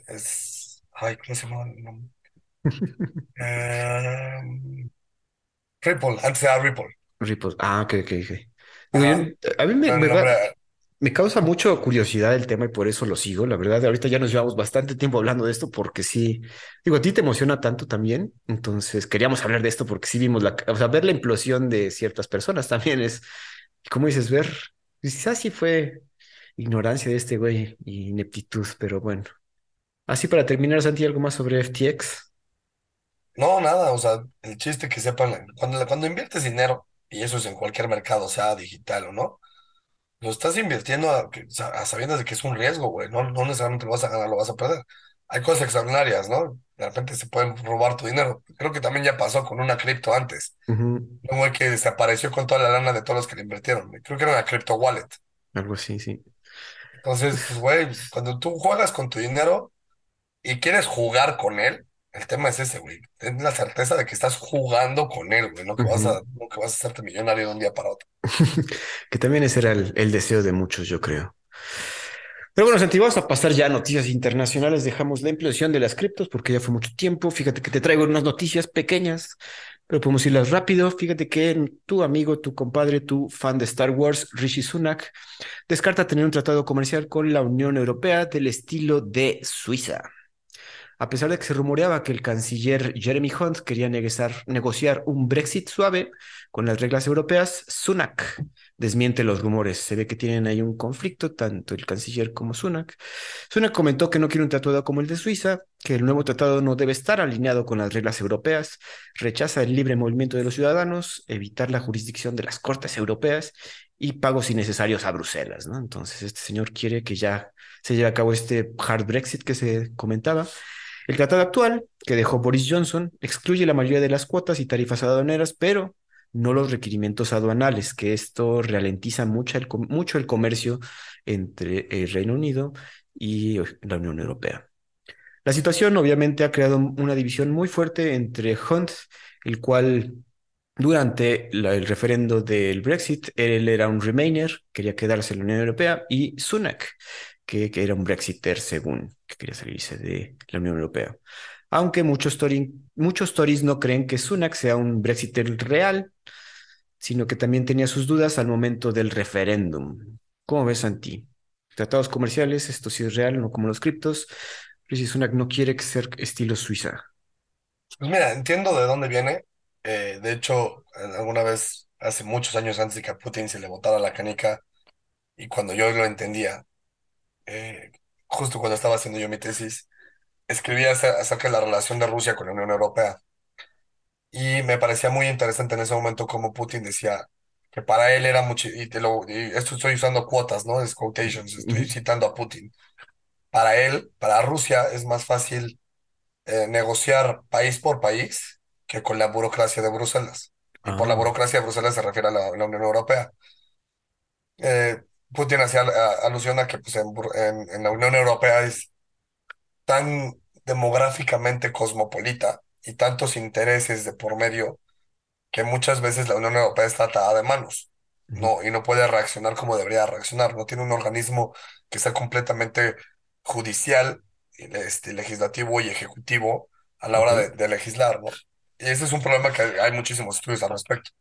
es. Ay, ¿cómo se llama el nombre? Em, Ripple, antes era Ripple. Ripple, ah, ok, ok, ok. a mí me, me causa mucho curiosidad el tema y por eso lo sigo. La verdad, ahorita ya nos llevamos bastante tiempo hablando de esto porque sí, digo, a ti te emociona tanto también. Entonces queríamos hablar de esto porque sí vimos la, o sea, ver la implosión de ciertas personas también es, como dices, ver, quizás sí fue ignorancia de este güey y ineptitud, pero bueno. Así para terminar, Santi, algo más sobre FTX. No, nada, o sea, el chiste que sepan, cuando, cuando inviertes dinero, y eso es en cualquier mercado, sea digital o no, lo estás invirtiendo a, sabiendas de que es un riesgo, güey. No, no necesariamente lo vas a ganar, lo vas a perder. Hay cosas extraordinarias, ¿no? De repente se pueden robar tu dinero. Creo que también ya pasó con una cripto antes. Un güey que desapareció con toda la lana de todos los que le invirtieron. Creo que era una cripto wallet. Algo así, sí. Entonces, pues, güey, cuando tú juegas con tu dinero y quieres jugar con él, el tema es ese, güey. Ten la certeza de que estás jugando con él, güey, no que vas a, no que vas a hacerte millonario de un día para otro. que también ese era el, deseo de muchos, yo creo. Pero bueno, Santi, vamos a pasar ya a noticias internacionales. Dejamos la implosión de las criptos porque ya fue mucho tiempo. Fíjate que te traigo unas noticias pequeñas Pero podemos irlas rápido. Fíjate que tu amigo, tu compadre, tu fan de Star Wars, Rishi Sunak, descarta tener un tratado comercial con la Unión Europea del estilo de Suiza. A pesar de que se rumoreaba que el canciller Jeremy Hunt quería negociar, un Brexit suave con las reglas europeas, Sunak desmiente los rumores. Se ve que tienen ahí un conflicto, tanto el canciller como Sunak. Sunak comentó que no quiere un tratado como el de Suiza, que el nuevo tratado no debe estar alineado con las reglas europeas, rechaza el libre movimiento de los ciudadanos, evitar la jurisdicción de las cortes europeas y pagos innecesarios a Bruselas. ¿no? Entonces, este señor quiere que ya se lleve a cabo este hard Brexit que se comentaba. El tratado actual, que dejó Boris Johnson, excluye la mayoría de las cuotas y tarifas aduaneras, pero no los requerimientos aduanales, que esto ralentiza mucho el, comercio entre el Reino Unido y la Unión Europea. La situación obviamente ha creado una división muy fuerte entre Hunt, el cual durante el referendo del Brexit, él era un Remainer, quería quedarse en la Unión Europea, y Sunak, que, era un Brexiter según que quería salirse de la Unión Europea. Aunque muchos, muchos Tories no creen que Sunak sea un Brexiter real, sino que también tenía sus dudas al momento del referéndum. ¿Cómo ves, Santi? Tratados comerciales, esto sí es real, no como los criptos. Rishi Sunak no quiere ser estilo Suiza. Pues mira, entiendo de dónde viene. Eh, de hecho, alguna vez, hace muchos años antes de que a Putin se le botara la canica, y cuando yo lo entendía, eh, justo cuando estaba haciendo yo mi tesis, escribí acerca de la relación de Rusia con la Unión Europea. Y me parecía muy interesante en ese momento como Putin decía que para él era mucho, y, te lo, esto estoy usando cuotas, ¿no? Es quotations, estoy citando a Putin. Para él, para Rusia, es más fácil eh, negociar país por país que con la burocracia de Bruselas. Y por la ah. burocracia de Bruselas se refiere a la, Unión Europea. Eh, Putin hacía alusión a que pues, en, la Unión Europea es tan demográficamente cosmopolita y tantos intereses de por medio que muchas veces la Unión Europea está atada de manos no, y no puede reaccionar como debería reaccionar. No tiene un organismo que sea completamente judicial, este, legislativo y ejecutivo a la hora de, de legislar. ¿no? Y ese es un problema que hay muchísimos estudios al respecto.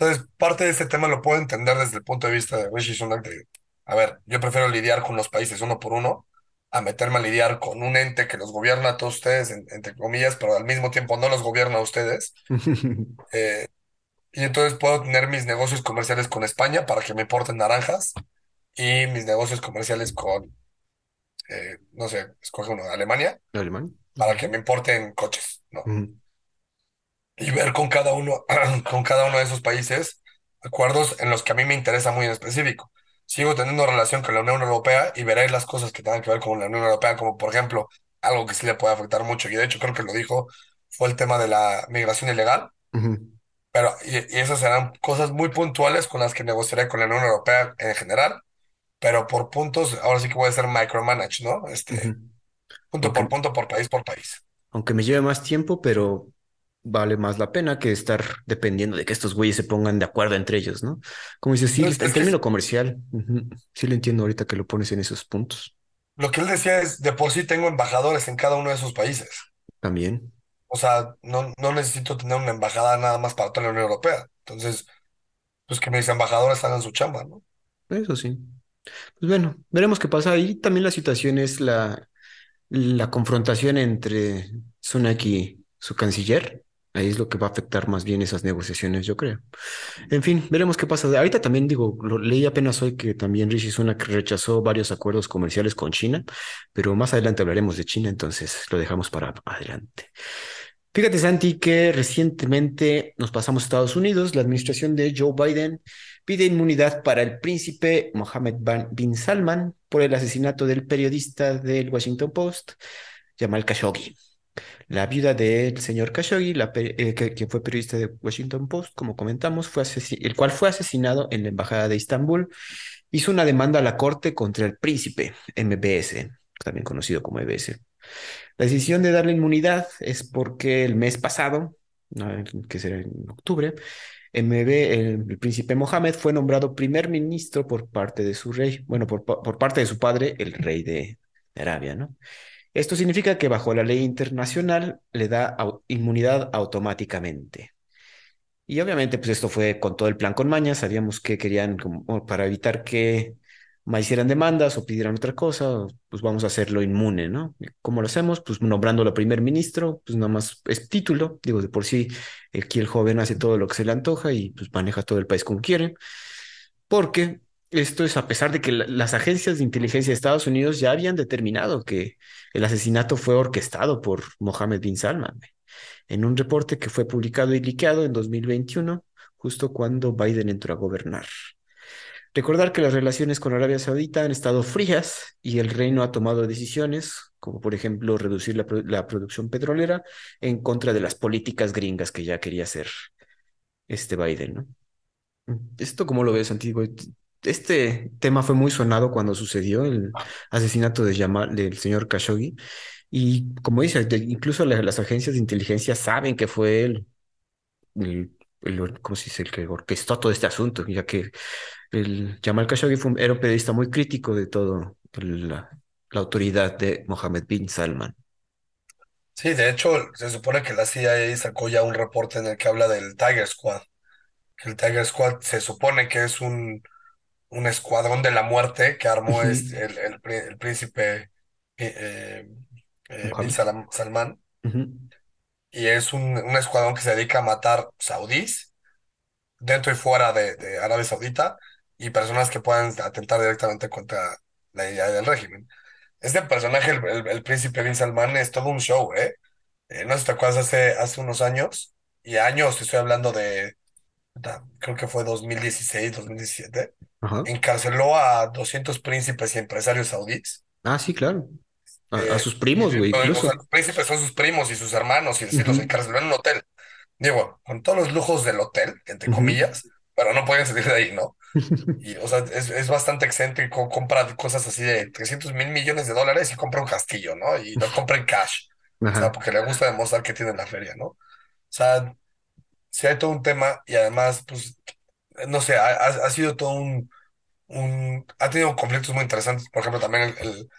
Entonces, parte de este tema lo puedo entender desde el punto de vista de Rishi Sunak de, a ver, yo prefiero lidiar con los países uno por uno a meterme a lidiar con un ente que los gobierna a todos ustedes, entre comillas, pero al mismo tiempo no los gobierna a ustedes. Eh, y entonces puedo tener mis negocios comerciales con España para que me importen naranjas y mis negocios comerciales con, eh, no sé, escoge uno, Alemania, Alemania, para que me importen coches, ¿no? Y ver con cada uno, con cada uno de esos países acuerdos en los que a mí me interesa muy en específico. Sigo teniendo relación con la Unión Europea y veré las cosas que tengan que ver con la Unión Europea, como por ejemplo, algo que sí le puede afectar mucho, y de hecho creo que lo dijo, fue el tema de la migración ilegal. Pero, y, esas serán cosas muy puntuales con las que negociaré con la Unión Europea en general, pero por puntos, ahora sí que voy a ser micromanage, ¿no? Este, punto por punto, por país por país. Aunque me lleve más tiempo, pero vale más la pena que estar dependiendo de que estos güeyes se pongan de acuerdo entre ellos, ¿no? Como dices, sí, el término comercial, sí lo entiendo ahorita que lo pones en esos puntos. Lo que él decía es, de por sí tengo embajadores en cada uno de esos países. También. O sea, no, no necesito tener una embajada nada más para toda la Unión Europea. Entonces, pues que mis embajadores hagan su chamba, ¿no? Eso sí. Pues bueno, veremos qué pasa. Ahí también la situación es la, la confrontación entre Sunak y su canciller, Ahí es lo que va a afectar más bien esas negociaciones, yo creo. En fin, veremos qué pasa. Ahorita también digo, leí apenas hoy que también Rishi Sunak rechazó varios acuerdos comerciales con China, pero más adelante hablaremos de China, entonces lo dejamos para adelante. Fíjate, Santi, que recientemente nos pasamos a Estados Unidos. La administración de Joe Biden pide inmunidad para el príncipe Mohammed bin Salman por el asesinato del periodista del Washington Post, Jamal Khashoggi. La viuda del señor Khashoggi, eh, que, fue periodista de Washington Post, como comentamos, fue el cual fue asesinado en la embajada de Estambul, hizo una demanda a la corte contra el príncipe MBS, también conocido como MBS. La decisión de darle inmunidad es porque el mes pasado, que será en octubre, MB, el, príncipe Mohammed fue nombrado primer ministro por parte de su rey, bueno, por, por parte de su padre, el rey de Arabia, ¿no? Esto significa que bajo la ley internacional le da inmunidad automáticamente. Y obviamente, pues esto fue con todo el plan con maña, sabíamos que querían, como, para evitar que más hicieran demandas o pidieran otra cosa, pues vamos a hacerlo inmune, ¿no? ¿Cómo lo hacemos? Pues nombrándolo primer ministro, pues nada más es título, digo, de por sí, aquí el joven hace todo lo que se le antoja y pues maneja todo el país como quiere, porque esto es a pesar de que las agencias de inteligencia de Estados Unidos ya habían determinado que el asesinato fue orquestado por Mohammed bin Salman, en un reporte que fue publicado y liqueado en 2021, justo cuando Biden entró a gobernar. Recordar que las relaciones con Arabia Saudita han estado frías y el reino ha tomado decisiones, como por ejemplo reducir la, producción petrolera en contra de las políticas gringas que ya quería hacer este Biden, ¿no? ¿Esto cómo lo ves, Antiguo? Este tema fue muy sonado cuando sucedió el asesinato de del señor Khashoggi. Y como dice, incluso las, agencias de inteligencia saben que fue él, el, ¿cómo se dice? El que orquestó todo este asunto, ya que el Jamal Khashoggi era un periodista muy crítico de todo la, autoridad de Mohammed bin Salman. Sí, de hecho, se supone que la CIA sacó ya un reporte en el que habla del Tiger Squad. Que el Tiger Squad se supone que es un, un escuadrón de la muerte que armó este, el, el, príncipe eh, eh, bin Salman. Y es un, un escuadrón que se dedica a matar saudíes dentro y fuera de, de Arabia Saudita y personas que puedan atentar directamente contra la idea del régimen. Este personaje, el, príncipe Bin Salman, es todo un show, ¿eh? ¿eh? no sé si te acuerdas, hace, hace unos años, y años, estoy hablando de, creo que fue 2016, 2017, encarceló a 200 príncipes y empresarios saudíes. Ah, sí, claro. A, eh, sus primos, güey. los príncipes son sus primos y sus hermanos, y los encarceló en un hotel. Digo, con todos los lujos del hotel, entre comillas, pero no pueden salir de ahí, ¿no? Y, o sea, es, es bastante excéntrico, compra cosas así de 300 mil millones de dólares y compra un castillo, ¿no? Y lo compra en cash, o sea, porque le gusta demostrar que tiene la feria, ¿no? O sea, hay todo un tema y además, pues, no sé, ha, ha sido todo un, un, ha tenido conflictos muy interesantes, por ejemplo, también el,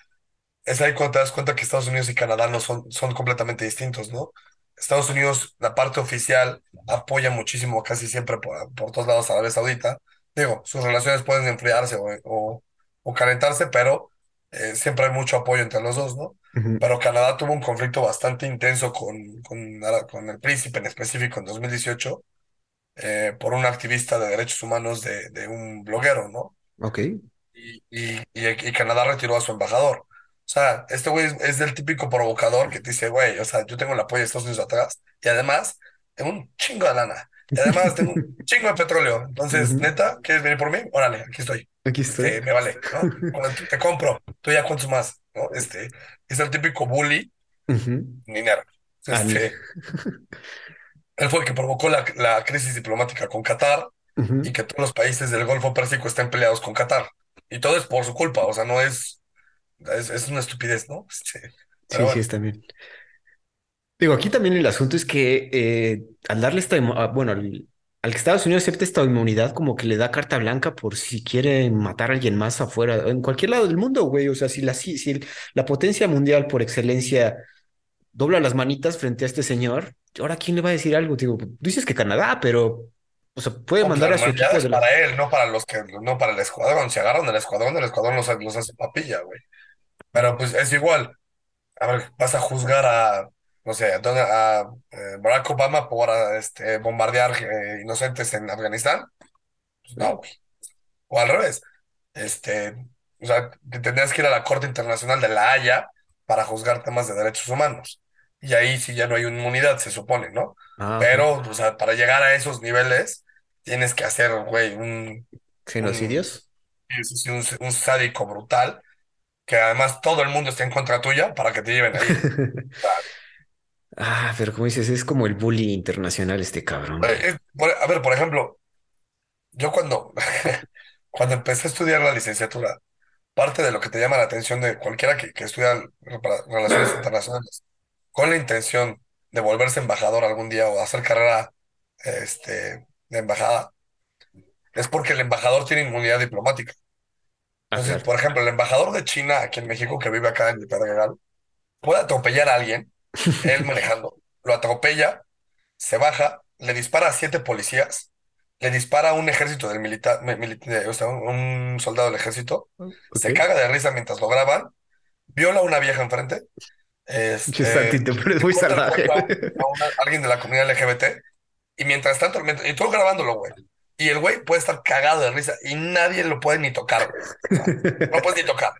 es ahí cuando te das cuenta que Estados Unidos y Canadá no son, son completamente distintos, ¿no? Estados Unidos, la parte oficial, apoya muchísimo, casi siempre por, por todos lados a Arabia Saudita, digo, sus relaciones pueden enfriarse o, o, calentarse, pero eh, siempre hay mucho apoyo entre los dos, ¿no? Pero Canadá tuvo un conflicto bastante intenso con, con, con el príncipe en específico en 2018 eh, por un activista de derechos humanos de, de un bloguero, ¿no? Ok. Y, y, y, Canadá retiró a su embajador. O sea, este güey es, es, del típico provocador que te dice, güey, o sea, yo tengo el apoyo de Estados Unidos atrás y además tengo un chingo de lana. Y además tengo un chingo de petróleo. Entonces, neta, ¿quieres venir por mí? Órale, aquí estoy. Aquí estoy. Este, me vale, ¿no? te compro, tú ya cuántos más, ¿no? Este, es el típico bully, dinero. Este, él fue el que provocó la, la crisis diplomática con Qatar y que todos los países del Golfo Pérsico estén peleados con Qatar. Y todo es por su culpa, o sea, no es, es, es una estupidez, ¿no? Este, sí, sí, está bien. Digo, aquí también el asunto es que eh, al darle esta, ah, bueno, al, que Estados Unidos acepte esta inmunidad, como que le da carta blanca por si quiere matar a alguien más afuera, en cualquier lado del mundo, güey. O sea, si la, si, la potencia mundial por excelencia dobla las manitas frente a este señor, ahora quién le va a decir algo? Digo, dices que Canadá, pero o sea, puede mandar a su equipo de para él, no para los que, no para el escuadrón. Si agarran el escuadrón, el escuadrón los, los hace papilla, güey. Pero pues es igual. A ver, vas a juzgar a no sé, a, eh, Barack Obama por este, bombardear eh, inocentes en Afganistán. Pues no, güey. O al revés. Este, o sea, tendrías que ir a la Corte Internacional de la Haya para juzgar temas de derechos humanos. Y ahí sí ya no hay inmunidad, se supone, ¿no? Ah, Pero, o sea, para llegar a esos niveles, tienes que hacer, güey, un... ¿Genocidios? Un, un, un sádico brutal, que además todo el mundo está en contra tuya para que te lleven ahí. Ah, pero como dices, es como el bully internacional este cabrón. Eh, a ver, por ejemplo, yo cuando, cuando empecé a estudiar la licenciatura, parte de lo que te llama la atención de cualquiera que, que estudia relaciones internacionales, con la intención de volverse embajador algún día o hacer carrera este, de embajada, es porque el embajador tiene inmunidad diplomática. Entonces, por ejemplo, el embajador de China aquí en México, que vive acá en Pedregal, puede atropellar a alguien, él manejando, lo atropella, se baja, le dispara a siete policías, le dispara a un ejército del militar, o sea, un soldado del ejército, se caga de risa mientras lo graban, viola a una vieja enfrente, este, muy salvaje. A, alguien de la comunidad LGBT, y mientras tanto, y tú grabándolo, güey. Y el güey puede estar cagado de risa y nadie lo puede ni tocar, no puedes ni tocar.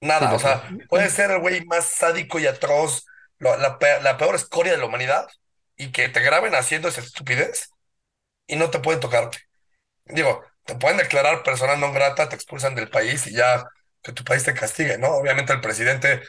Nada, o sea, puede ser el güey más sádico y atroz, la, peor escoria de la humanidad, y que te graben haciendo esa estupidez y no te pueden tocarte. Digo, te pueden declarar persona no grata, te expulsan del país y ya que tu país te castigue, ¿no? Obviamente el presidente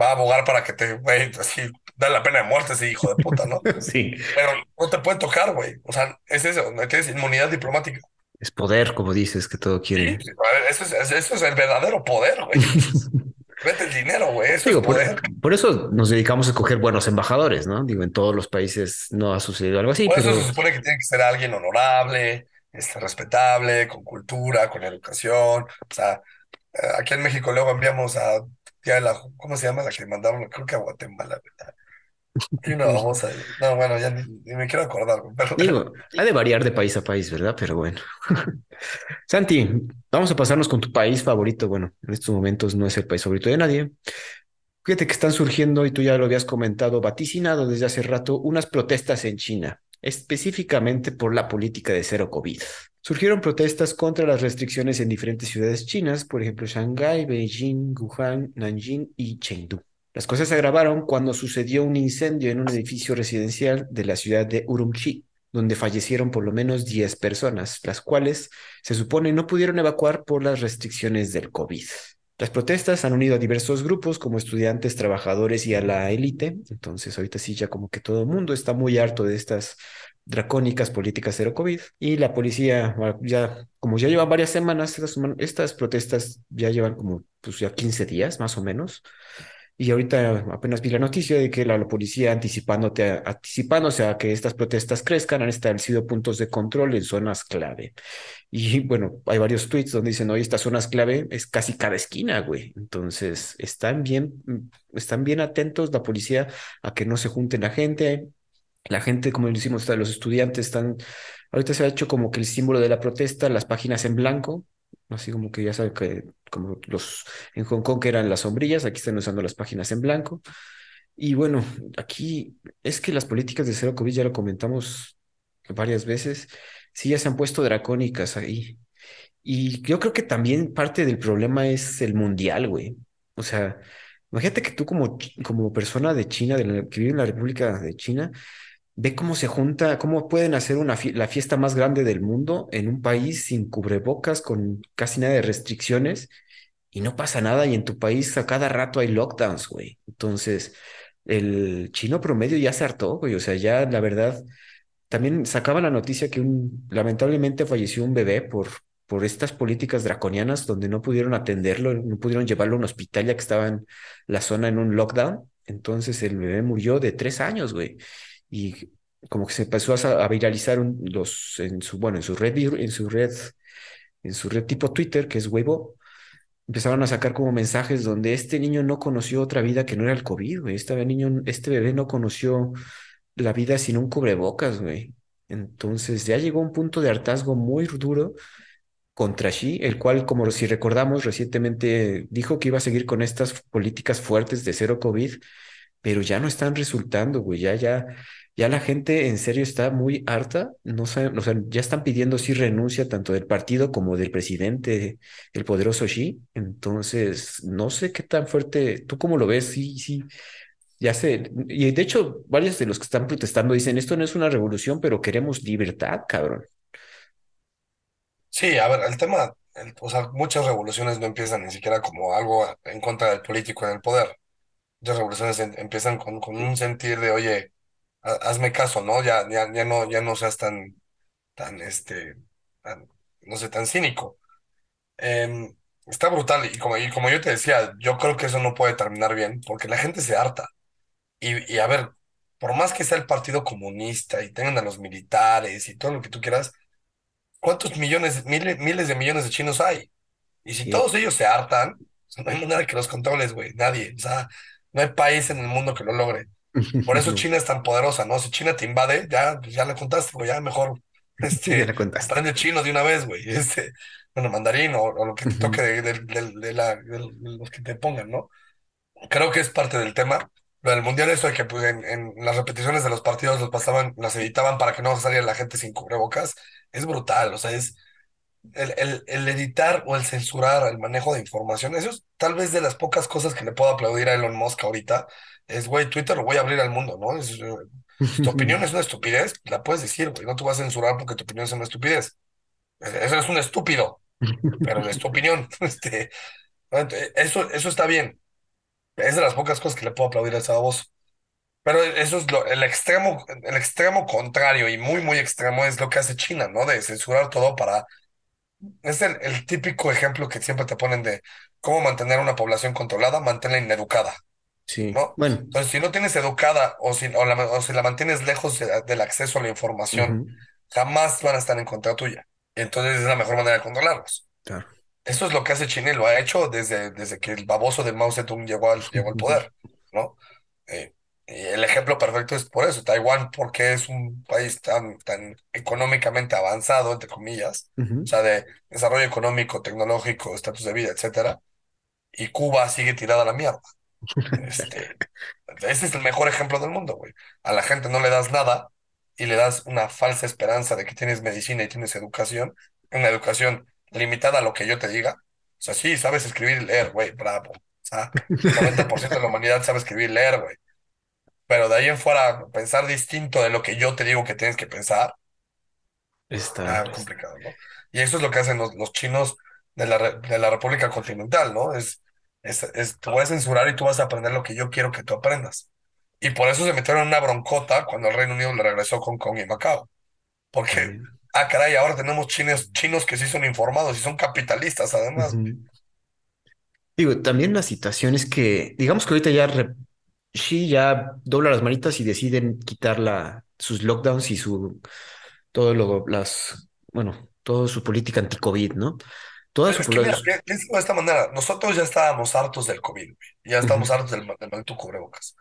va a abogar para que te, güey, así, da la pena de muerte ese hijo de puta, ¿no? sí. Pero no te pueden tocar, güey. O sea, es eso, no tienes inmunidad diplomática. Es poder, como dices, que todo quiere. Sí, eso, es, eso es el verdadero poder, güey. Vete el dinero, güey. Eso es poder. Por, eso nos dedicamos a escoger buenos embajadores, ¿no? Digo, en todos los países no ha sucedido algo así. Por eso se supone que tiene que ser alguien honorable, este, respetable, con cultura, con educación. O sea, eh, aquí en México luego enviamos a la, ¿cómo se llama la que mandaron? Creo que a Guatemala, ¿verdad? No, vamos a, no, bueno, ya ni, me quiero acordar. Pero... Digo, ha de variar de país a país, ¿verdad? Pero bueno. Santi, vamos a pasarnos con tu país favorito. Bueno, en estos momentos no es el país favorito de nadie. Fíjate que están surgiendo, y tú ya lo habías comentado, vaticinado desde hace rato, unas protestas en China, específicamente por la política de cero COVID. Surgieron protestas contra las restricciones en diferentes ciudades chinas, por ejemplo, Shanghái, Beijing, Wuhan, Nanjing y Chengdu. Las cosas se agravaron cuando sucedió un incendio en un edificio residencial de la ciudad de Urumqi, donde fallecieron por lo menos 10 personas, las cuales se supone no pudieron evacuar por las restricciones del COVID. Las protestas han unido a diversos grupos como estudiantes, trabajadores y a la élite. Entonces ahorita sí ya como que todo el mundo está muy harto de estas dracónicas políticas cero COVID y la policía ya, como ya llevan varias semanas, estas, estas protestas ya llevan como pues ya 15 días más o menos y ahorita apenas vi la noticia de que la, policía anticipándote, anticipándose a que estas protestas crezcan han establecido puntos de control en zonas clave. Y bueno, hay varios tweets donde dicen, oye, estas zonas clave es casi cada esquina, güey. Entonces, están bien, están bien atentos la policía a que no se junten la gente. La gente, como decimos, los estudiantes están, ahorita se ha hecho como que el símbolo de la protesta, las páginas en blanco, así como que ya sabe que como los en Hong Kong que eran las sombrillas, aquí están usando las páginas en blanco. Y bueno, aquí es que las políticas de cero COVID ya lo comentamos varias veces, sí ya se han puesto dracónicas ahí. Y yo creo que también parte del problema es el mundial, güey. O sea, imagínate que tú como, como persona de China, de que vive en la República de China, Ve cómo se junta, cómo pueden hacer una la fiesta más grande del mundo en un país sin cubrebocas, con casi nada de restricciones, y no pasa nada, y en tu país a cada rato hay lockdowns, güey. Entonces, el chino promedio ya se hartó, güey. O sea, ya la verdad, también sacaba la noticia que lamentablemente falleció un bebé por, por estas políticas draconianas donde no pudieron atenderlo, no pudieron llevarlo a un hospital ya que estaba en la zona en un lockdown. Entonces el bebé murió de tres años, güey y como que se empezó a, viralizar los, en su, bueno, en su red, en su red, en su red tipo Twitter, que es Weibo, empezaron a sacar como mensajes donde este niño no conoció otra vida que no era el COVID, güey. Este niño, este bebé no conoció la vida sin un cubrebocas, güey. Entonces ya llegó un punto de hartazgo muy duro contra Xi, el cual, como si recordamos, recientemente dijo que iba a seguir con estas políticas fuertes de cero COVID, pero ya no están resultando, güey. Ya, ya, ya la gente en serio está muy harta, no saben, o sea, ya están pidiendo sí renuncia tanto del partido como del presidente, el poderoso Xi. Entonces, no sé qué tan fuerte, ¿tú cómo lo ves? Sí, sí, ya sé. Y de hecho, varios de los que están protestando dicen, esto no es una revolución, pero queremos libertad, cabrón. Sí, a ver, el tema, o sea, muchas revoluciones no empiezan ni siquiera como algo en contra del político en el poder. Muchas revoluciones empiezan con, con un sentir de, oye, hazme caso, ¿no? Ya, ya, ya no, ya no seas tan, tan, este, no sé, tan cínico. Em, está brutal y como, y como yo te decía, yo creo que eso no puede terminar bien porque la gente se harta. Y, y a ver, por más que sea el Partido Comunista y tengan a los militares y todo lo que tú quieras, ¿cuántos millones, miles, miles de millones de chinos hay? Y si todos ellos se hartan, no hay manera que los controles, güey, nadie. O sea, No hay país en el mundo que lo logre. Por eso China es tan poderosa, ¿no? Si China te invade, ya, ya le contaste, güey, ya mejor Ya este, la contaste. aprende chino de una vez, güey. Este, bueno, mandarín o, o lo que te toque de, de- de- de la, los que te pongan, ¿no? Creo que es parte del tema. Lo del mundial, eso de que pues, en, en las repeticiones de los partidos los pasaban, las editaban para que no saliera la gente sin cubrebocas, es brutal. O sea, es el, el, el editar o el censurar el manejo de información. Eso es tal vez de las pocas cosas que le puedo aplaudir a Elon Musk ahorita. Es, güey, Twitter lo voy a abrir al mundo, ¿no? Es, eh, si tu opinión es una estupidez, la puedes decir, güey. No te vas a censurar porque tu opinión es una estupidez. Eso es un estúpido, pero es tu opinión. Este, eso, eso está bien. Es de las pocas cosas que le puedo aplaudir a esa voz. Pero eso es lo, el extremo, el extremo contrario y muy, muy extremo es lo que hace China, ¿no? De censurar todo para... Es el, el típico ejemplo que siempre te ponen de cómo mantener una población controlada, mantenerla ineducada, Sí, ¿no? bueno. Entonces, si no tienes educada o si, o la, o si la mantienes lejos de- del acceso a la información, jamás van a estar en contra tuya. Y entonces es la mejor manera de controlarlos. claro. Eso es lo que hace China y lo ha hecho desde, desde que el baboso de Mao Zedong llegó al, llegó al poder, ¿no? Eh, y el ejemplo perfecto es por eso, Taiwán, porque es un país tan, tan económicamente avanzado, entre comillas, o sea, de desarrollo económico, tecnológico, estatus de vida, etcétera, y Cuba sigue tirada a la mierda. Este, ese es el mejor ejemplo del mundo, güey. A la gente no le das nada y le das una falsa esperanza de que tienes medicina y tienes educación, una educación limitada a lo que yo te diga. O sea, sí, sabes escribir y leer, güey, bravo. O sea, 90% de la humanidad sabe escribir y leer, güey. Pero de ahí en fuera, pensar distinto de lo que yo te digo que tienes que pensar, Está. ah, complicado, ¿no? Y eso es lo que hacen los, los chinos de la, de la República Continental, ¿no? Es, es, es, te voy a censurar y tú vas a aprender lo que yo quiero que tú aprendas. Y por eso se metieron en una broncota cuando el Reino Unido le regresó Hong Kong y Macao. Porque, también. ah, caray, ahora tenemos chinos, chinos que sí son informados y son capitalistas, además. Digo, también la situación es que, digamos que ahorita ya re- Xi ya dobla las manitas y deciden quitar la, sus lockdowns y su todo lo, las, bueno, toda su política anti-COVID, ¿no? Toda Pero su es que, piénsalo de esta manera. Nosotros ya estábamos hartos del COVID, güey. Ya estábamos hartos del, del maldito cubrebocas.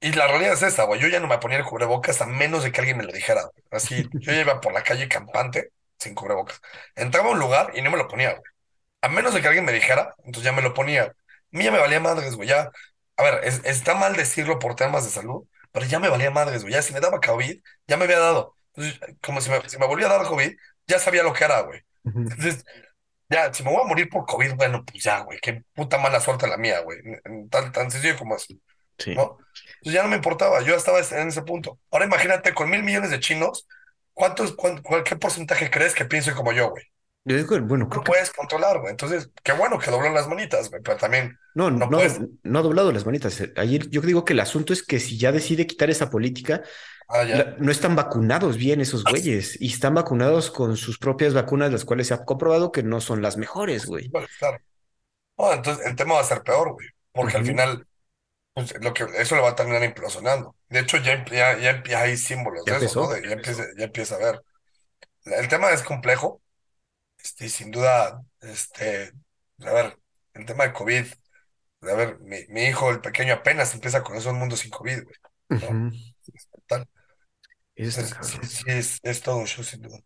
Y la realidad es esta, güey. Yo ya no me ponía el cubrebocas a menos de que alguien me lo dijera. güey. Así, yo ya iba por la calle campante sin cubrebocas. Entraba a un lugar y no me lo ponía, güey. A menos de que alguien me dijera, entonces ya me lo ponía. A mí ya me valía madres, güey. Ya, a ver, es- está mal decirlo por temas de salud, pero ya me valía madres, güey. Ya si me daba COVID, ya me había dado. Entonces, como si me, si me volvía a dar COVID, ya sabía lo que era, güey. Entonces, ya, si me voy a morir por COVID, bueno, pues ya, güey. Qué puta mala suerte la mía, güey. Tan, tan sencillo como eso. Sí. ¿no? Entonces ya no me importaba, yo estaba en ese punto. Ahora imagínate, con mil millones de chinos, ¿cuántos, cuán- cuál- qué porcentaje crees que piense como yo, güey? Yo digo, bueno, No creo lo que puedes controlar, güey. Entonces, qué bueno que doblan las manitas, güey, pero también no, no no, puedes. no ha doblado las manitas. Ayer yo digo que el asunto es que si ya decide quitar esa política, Ah, ya. no están vacunados bien esos güeyes y están vacunados con sus propias vacunas, las cuales se ha comprobado que no son las mejores, güey. Bueno, claro. No, entonces el tema va a ser peor, güey, porque al final, pues, lo que, eso lo va a terminar implosionando. De hecho, ya, ya, ya, ya hay símbolos Ya de eso, ¿no? De- ya empieza, ya empieza a ver. El tema es complejo, este, y sin duda, este, a ver, el tema de COVID. A ver, mi, mi hijo, el pequeño, apenas empieza a conocer un mundo sin COVID, güey. Tal. Es, es todo un show, sin duda.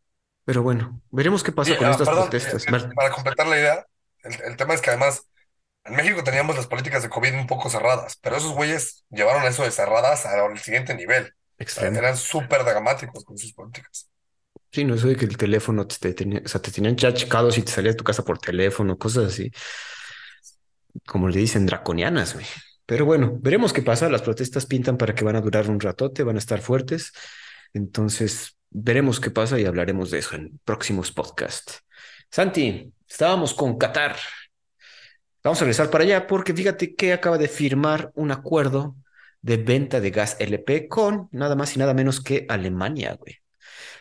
Pero bueno, veremos qué pasa con ah, estas perdón, protestas. eh, para completar la idea, el, el tema es que además en México teníamos las políticas de COVID un poco cerradas, pero esos güeyes llevaron eso de cerradas al siguiente nivel. Extremo. eran súper dramáticos con sus políticas. Sí, no, eso de que el teléfono te, te tenía, o sea, te tenían ya checados y te salías de tu casa por teléfono, cosas así, como le dicen, draconianas, güey. Pero bueno, veremos qué pasa. Las protestas pintan para que van a durar un ratote, van a estar fuertes. Entonces, veremos qué pasa y hablaremos de eso en próximos podcasts. Santi, estábamos con Qatar. Vamos a regresar para allá porque fíjate que acaba de firmar un acuerdo de venta de gas LP con nada más y nada menos que Alemania, güey.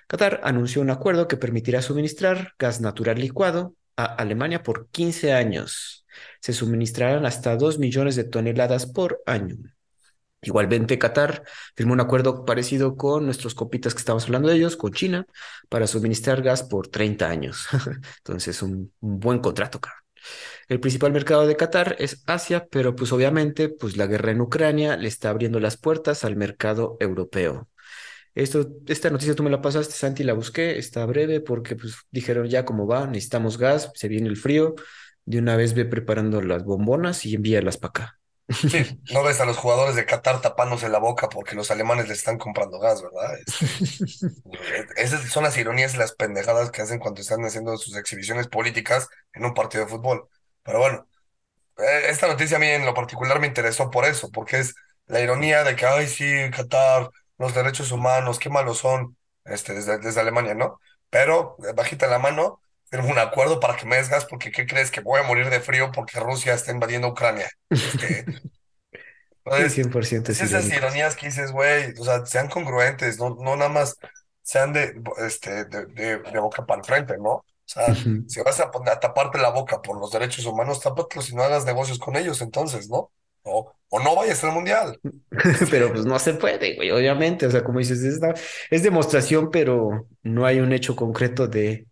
Qatar anunció un acuerdo que permitirá suministrar gas natural licuado a Alemania por 15 años. Se suministrarán hasta 2 millones de toneladas por año. Igualmente, Qatar firmó un acuerdo parecido con nuestros copitas que estamos hablando de ellos, con China, para suministrar gas por 30 años. Entonces, un, un buen contrato, cabrón. El principal mercado de Qatar es Asia, pero pues obviamente pues la guerra en Ucrania le está abriendo las puertas al mercado europeo. Esto, esta noticia tú me la pasaste, Santi, la busqué, está breve porque pues dijeron ya cómo va, necesitamos gas, se viene el frío, de una vez ve preparando las bombonas y envíalas para acá. Sí, no ves a los jugadores de Qatar tapándose la boca porque los alemanes le están comprando gas, ¿verdad? Esas son las ironías y las pendejadas que hacen cuando están haciendo sus exhibiciones políticas en un partido de fútbol. Pero bueno, eh, esta noticia a mí en lo particular me interesó por eso, porque es la ironía de que, ay, sí, Qatar, los derechos humanos, qué malos son, este, desde, desde Alemania, ¿no? Pero, eh, bajita la mano, tengo un acuerdo para que me des gas porque ¿qué crees? Que voy a morir de frío porque Rusia está invadiendo Ucrania. Este, entonces, 100% es esas ironías que dices, güey, o sea, sean congruentes, no, no nada más sean de, este, de, de, boca para el frente, ¿no? O sea, si vas a, taparte la boca por los derechos humanos, tápatelo si no hagas negocios con ellos, entonces, ¿no? O, o no vayas al mundial. pero pues no se puede, güey, obviamente. O sea, como dices, es, es demostración, pero no hay un hecho concreto de,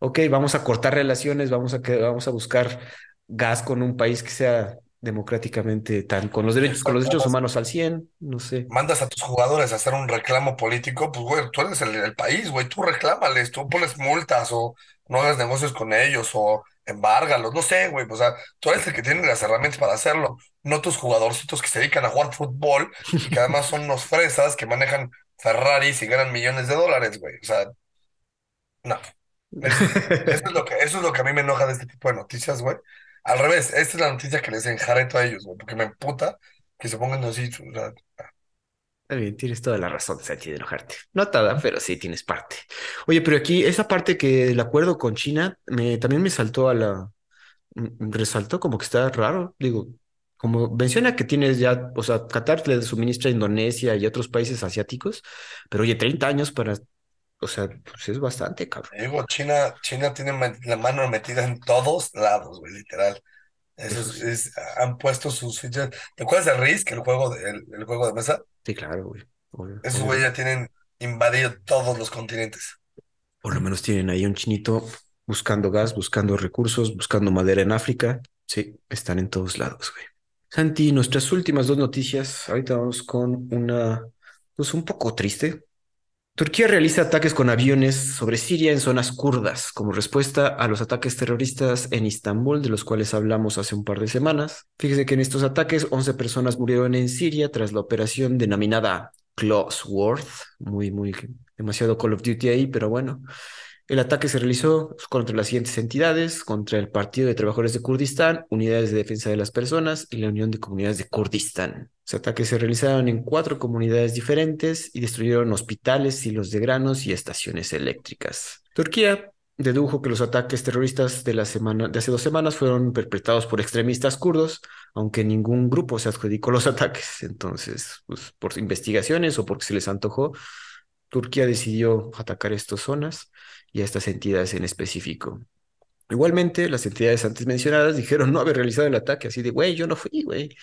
ok, vamos a cortar relaciones, vamos a, vamos a buscar gas con un país que sea democráticamente tan, con los derechos, con los derechos humanos al 100, no sé. Mandas a tus jugadores a hacer un reclamo político, pues güey, tú eres el, país, güey, tú reclámales, tú pones multas o no hagas negocios con ellos o embárgalos, no sé, güey, o sea, tú eres el que tiene las herramientas para hacerlo, no tus jugadorcitos que se dedican a jugar fútbol y que además son unos fresas que manejan Ferraris y ganan millones de dólares, güey, o sea, no. Eso es, lo que, eso es lo que a mí me enoja de este tipo de noticias, güey. Al revés, esta es la noticia que les enjareto a ellos, güey, porque me emputa que se pongan así. O sea, Está bien, tienes toda la razón, Santi, de enojarte. No toda, pero sí tienes parte. Oye, pero aquí esa parte que el acuerdo con China me, también me saltó a la... Resaltó como que está raro. Digo, como menciona que tienes ya, o sea, Qatar le suministra a Indonesia y otros países asiáticos, pero oye, 30 años para o sea, pues es bastante, cabrón. Digo, China, China tiene la mano metida en todos lados, güey, literal. Eso es, han puesto sus fichas. ¿Te acuerdas de Risk, el juego de, el, juego de mesa? Sí, claro, güey. Esos güey ya tienen invadido todos los continentes. Por lo menos tienen ahí un chinito buscando gas, buscando recursos, buscando madera en África. Sí, están en todos lados, güey. Santi, nuestras últimas dos noticias. Ahorita vamos con una, pues un poco triste, Turquía realiza ataques con aviones sobre Siria en zonas kurdas como respuesta a los ataques terroristas en Istambul, de los cuales hablamos hace un par de semanas. Fíjese que en estos ataques 11 personas murieron en Siria tras la operación denominada Closeworth, muy, muy, demasiado Call of Duty ahí, pero bueno. El ataque se realizó contra las siguientes entidades, contra el Partido de Trabajadores de Kurdistán, Unidades de Defensa de las Personas y la Unión de Comunidades de Kurdistán. Los ataques se realizaron en cuatro comunidades diferentes y destruyeron hospitales, silos de granos y estaciones eléctricas. Turquía dedujo que los ataques terroristas de, la semana, de hace dos semanas fueron perpetrados por extremistas kurdos, aunque ningún grupo se adjudicó los ataques. Entonces, pues, por investigaciones o porque se les antojó, Turquía decidió atacar estas zonas y a estas entidades en específico. Igualmente, las entidades antes mencionadas dijeron no haber realizado el ataque, así de, güey, yo no fui, güey.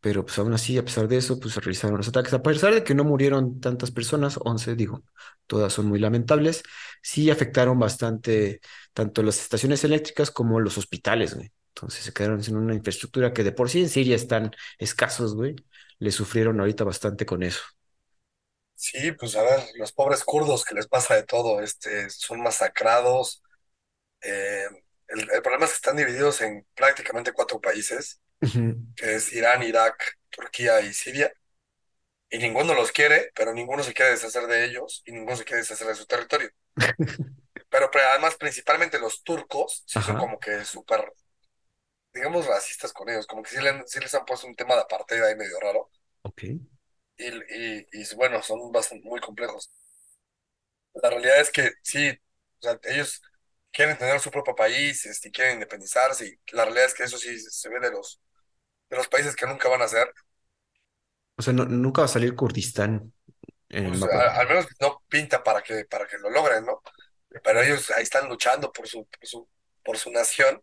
Pero pues aún así, a pesar de eso, pues realizaron los ataques. A pesar de que no murieron tantas personas, 11, digo, todas son muy lamentables, sí afectaron bastante tanto las estaciones eléctricas como los hospitales, güey. Entonces se quedaron sin una infraestructura que de por sí en Siria están escasos, güey. Le sufrieron ahorita bastante con eso. Sí, pues a ver, los pobres kurdos que les pasa de todo, este, son masacrados. Eh, el, problema es que están divididos en prácticamente cuatro países, que es Irán, Irak, Turquía y Siria. Y ninguno los quiere, pero ninguno se quiere deshacer de ellos y ninguno se quiere deshacer de su territorio. pero, además, principalmente los turcos, sí son como que súper, digamos, racistas con ellos, como que sí, les han puesto un tema de apartheid ahí medio raro. Ok y, y, bueno, son bastante, muy complejos. La realidad es que sí, o sea, ellos quieren tener su propio país, este, quieren independizarse, y la realidad es que eso sí se ve de los, de los países que nunca van a ser. O sea, nunca va a salir Kurdistán en pues, al menos no pinta para que, para que lo logren, ¿no? Pero ellos ahí están luchando por su, por su, por su nación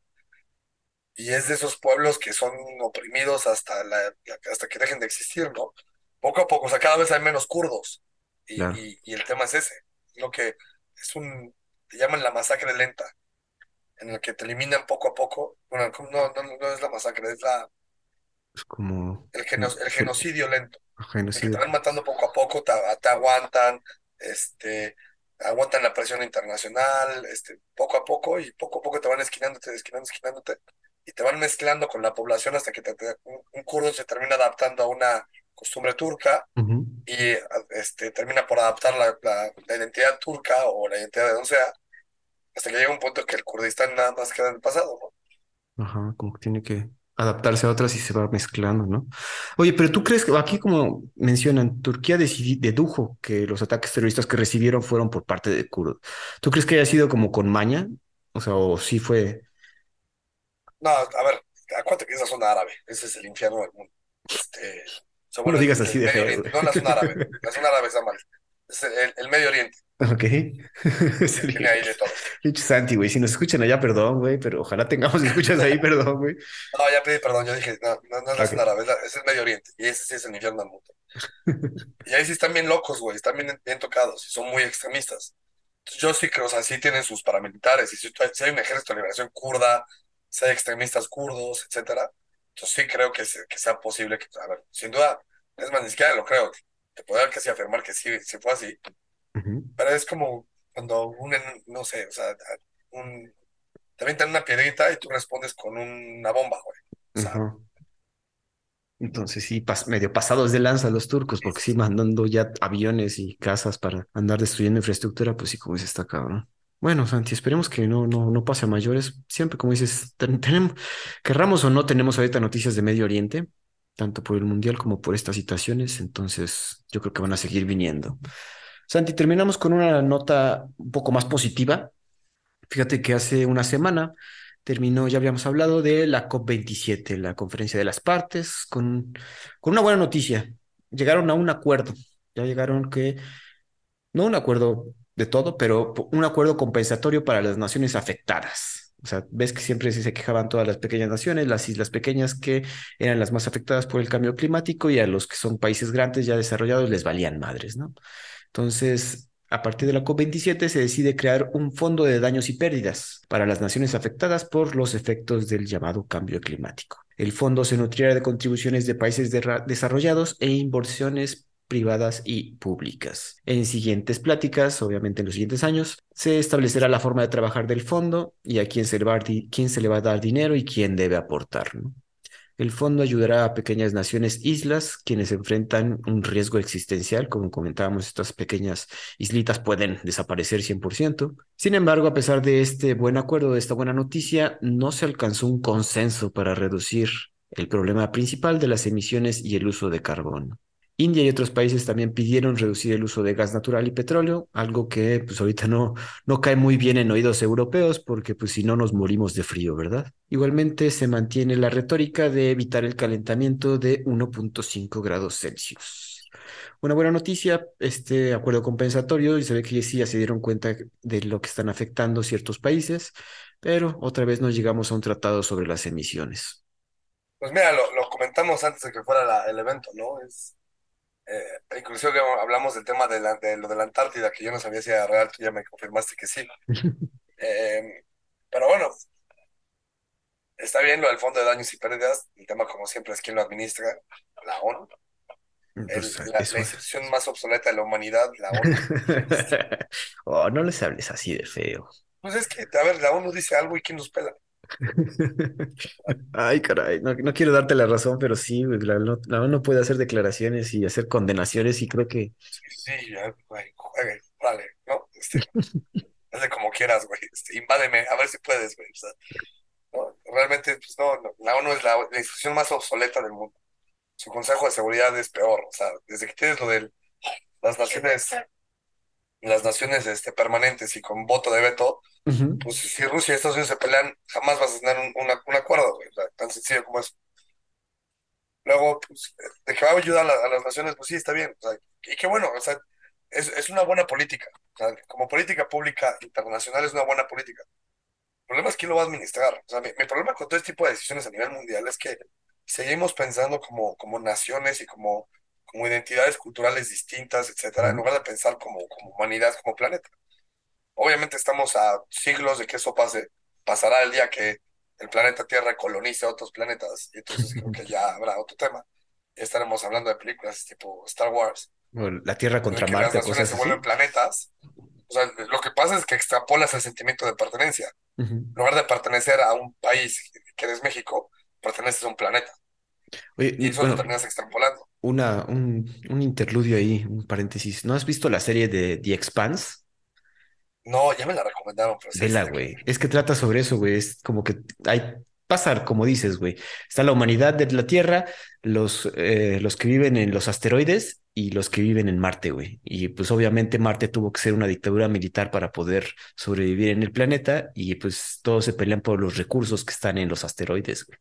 y es de esos pueblos que son oprimidos hasta, la, hasta que dejen de existir, ¿no? Poco a poco, o sea, cada vez hay menos kurdos. Y, y, el tema es ese, lo que es un, te llaman la masacre lenta. en el que te eliminan poco a poco. Bueno, no, no, no es la masacre, es la... Es como... El, el genocidio lento. Genocidio. que te van matando poco a poco, te, te aguantan, este, aguantan la presión internacional, este, poco a poco, y poco a poco te van esquinándote, esquinándote, esquinándote, y te van mezclando con la población hasta que te, un, kurdo se termina adaptando a una costumbre turca y este, termina por adaptar la, la, identidad turca o la identidad de donde sea, hasta que llega un punto que el Kurdistán nada más queda en el pasado, ¿no? Ajá, como que tiene que adaptarse a otras y se va mezclando, ¿no? Oye, pero tú crees que aquí, como mencionan, Turquía dedujo que los ataques terroristas que recibieron fueron por parte de kurdos. ¿Tú crees que haya sido como con maña? O sea, o sí fue. No, a ver, acuérdate que es la zona árabe, ese es el infierno del mundo. Este, no lo digas así de feo. No la zona árabe, la zona árabe está mal. Es el Medio Oriente. Ok. Tiene ahí de todo. Santi, güey, si nos escuchan allá, perdón, güey, pero ojalá tengamos escuchas ahí, perdón, güey. No, ya pedí perdón, yo dije, no, no, no es árabe, es el Medio Oriente, y ese sí es el infierno del mundo. y ahí sí están bien locos, güey, están bien, bien tocados, y son muy extremistas. Entonces, yo sí creo, o sea, sí tienen sus paramilitares, y si, si hay un ejército de liberación kurda, si hay extremistas kurdos, etcétera, entonces sí creo que, que sea posible que, a ver, sin duda, es más, ni siquiera lo creo, te puedo casi afirmar que sí, si fue así, pero es como cuando un, no sé, o sea, un, te aventan una piedrita y tú respondes con una bomba, güey. Entonces sí, medio pasados de lanza los turcos, porque sí, mandando ya aviones y casas para andar destruyendo infraestructura, pues sí, como dices, está cabrón. Bueno, Santi, esperemos que no, no, no pase a mayores. Siempre, como dices, tenemos, querramos o no, tenemos ahorita noticias de Medio Oriente, tanto por el Mundial como por estas situaciones, entonces yo creo que van a seguir viniendo. Santi, terminamos con una nota un poco más positiva. Fíjate que hace una semana terminó, ya habíamos hablado de la COP27, la conferencia de las partes, con, con una buena noticia. Llegaron a un acuerdo. Ya llegaron que, no un acuerdo de todo, pero un acuerdo compensatorio para las naciones afectadas. O sea, ves que siempre se quejaban todas las pequeñas naciones, las islas pequeñas que eran las más afectadas por el cambio climático y a los que son países grandes ya desarrollados les valían madres, ¿no? Entonces, a partir de la COP27 se decide crear un fondo de daños y pérdidas para las naciones afectadas por los efectos del llamado cambio climático. El fondo se nutrirá de contribuciones de países desarrollados e inversiones privadas y públicas. En siguientes pláticas, obviamente en los siguientes años, se establecerá la forma de trabajar del fondo y a quién se le va a, dar dinero y quién debe aportar. El fondo ayudará a pequeñas naciones islas quienes enfrentan un riesgo existencial. Como comentábamos, estas pequeñas islitas pueden desaparecer 100%. Sin embargo, a pesar de este buen acuerdo, de esta buena noticia, no se alcanzó un consenso para reducir el problema principal de las emisiones y el uso de carbón. India y otros países también pidieron reducir el uso de gas natural y petróleo, algo que pues ahorita no, no cae muy bien en oídos europeos porque pues si no nos morimos de frío, ¿verdad? Igualmente se mantiene la retórica de evitar el calentamiento de 1.5 grados Celsius. Una buena noticia, este acuerdo compensatorio, y se ve que sí ya se dieron cuenta de lo que están afectando ciertos países, pero otra vez nos llegamos a un tratado sobre las emisiones. Pues mira, lo, comentamos antes de que fuera el evento, ¿no? Es eh, inclusive hablamos del tema de, lo de la Antártida, que yo no sabía si era real, tú ya me confirmaste que sí. Em, pero bueno, está bien lo del Fondo de Daños y Pérdidas, el tema como siempre es quién lo administra, la ONU. Pues, la, institución más obsoleta de la humanidad, la ONU. oh, no les hables así de feo. Pues es que, a ver, la ONU dice algo y quién nos pela. Ay, caray, no, quiero darte la razón, pero sí, la, la, ONU puede hacer declaraciones y hacer condenaciones y creo que... Sí, güey, vale, ¿no? Este, hazle como quieras, güey, este, invádeme, a ver si puedes, güey. realmente, pues no, la ONU es la, institución más obsoleta del mundo. Su Consejo de Seguridad es peor, o sea, desde que tienes lo de las naciones las naciones este, permanentes y con voto de veto, pues si Rusia y Estados Unidos se pelean, jamás vas a tener un, acuerdo, tan sencillo como eso. Luego, pues, de que va a ayudar a, las naciones, pues sí, está bien. y qué bueno, o sea, es, es una buena política. como política pública internacional es una buena política. El problema es quién lo va a administrar. O sea, mi, problema con todo este tipo de decisiones a nivel mundial es que seguimos pensando como, como naciones y como como identidades culturales distintas, etcétera, en lugar de pensar como, como humanidad, como planeta. Obviamente estamos a siglos de que eso pase, pasará el día que el planeta Tierra colonice otros planetas, y entonces creo que ya habrá otro tema. Ya estaremos hablando de películas tipo Star Wars. la Tierra contra Marte, las cosas se vuelven planetas. O sea, lo que pasa es que extrapolas el sentimiento de pertenencia. En lugar de pertenecer a un país que eres México, perteneces a un planeta. y eso lo terminas extrapolando. Una, un, un interludio ahí, un paréntesis. ¿No has visto la serie de The Expanse? No, ya me la recomendaron. Pero Vela, güey. Es que trata sobre eso, güey. Es como que hay pasar, como dices, güey. Está la humanidad de la Tierra, los, eh, los que viven en los asteroides y los que viven en Marte, güey. Y pues obviamente Marte tuvo que ser una dictadura militar para poder sobrevivir en el planeta y pues todos se pelean por los recursos que están en los asteroides, güey.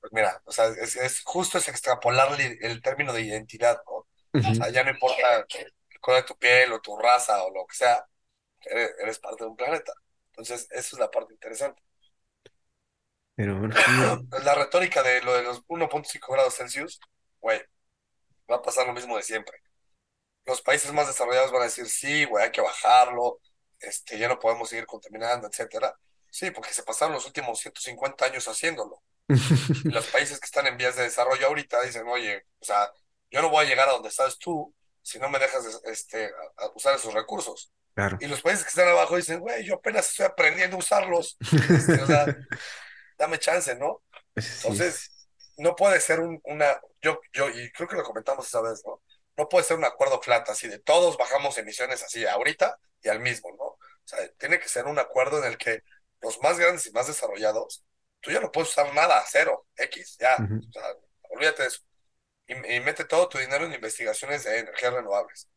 Pues mira, o sea, es, justo es extrapolar el, término de identidad, ¿no? O sea, ya no importa el color de tu piel o tu raza o lo que sea, eres, parte de un planeta. Entonces, eso es la parte interesante. Pero bueno, La retórica de lo de los 1.5 grados Celsius, güey, va a pasar lo mismo de siempre. Los países más desarrollados van a decir, sí, güey, hay que bajarlo, este, ya no podemos seguir contaminando, etcétera. Sí, porque se pasaron los últimos 150 años haciéndolo. los países que están en vías de desarrollo ahorita dicen, oye, o sea, yo no voy a llegar a donde estás tú si no me dejas este, usar esos recursos. Y los países que están abajo dicen, güey, yo apenas estoy aprendiendo a usarlos. Este, o sea, dame chance, ¿no? Entonces, no puede ser un, una, yo, yo, y creo que lo comentamos esa vez, ¿no? No puede ser un acuerdo flat así de todos bajamos emisiones así ahorita y al mismo, ¿no? O sea, tiene que ser un acuerdo en el que los más grandes y más desarrollados, tú ya no puedes usar nada, cero, X, ya, o sea, olvídate de eso. Y, y mete todo tu dinero en investigaciones de energías renovables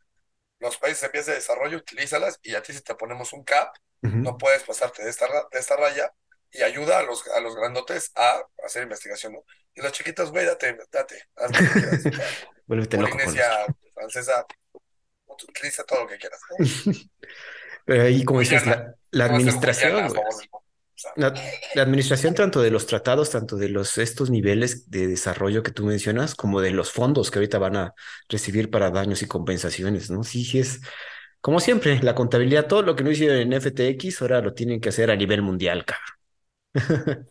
los países en vías de desarrollo, utilízalas y a ti si te ponemos un cap, no puedes pasarte de esta, de esta raya y ayuda a los, a los grandotes a hacer investigación, ¿no? Y los chiquitos, güey, date, date, haz lo que quieras. Polinesia francesa, utiliza todo lo que quieras. Pero ahí, como dices, la, la administración, la, administración tanto de los tratados, tanto de los estos niveles de desarrollo que tú mencionas, como de los fondos que ahorita van a recibir para daños y compensaciones, ¿no? Sí, sí es, como siempre, la contabilidad, todo lo que no hicieron en FTX, ahora lo tienen que hacer a nivel mundial, cabrón.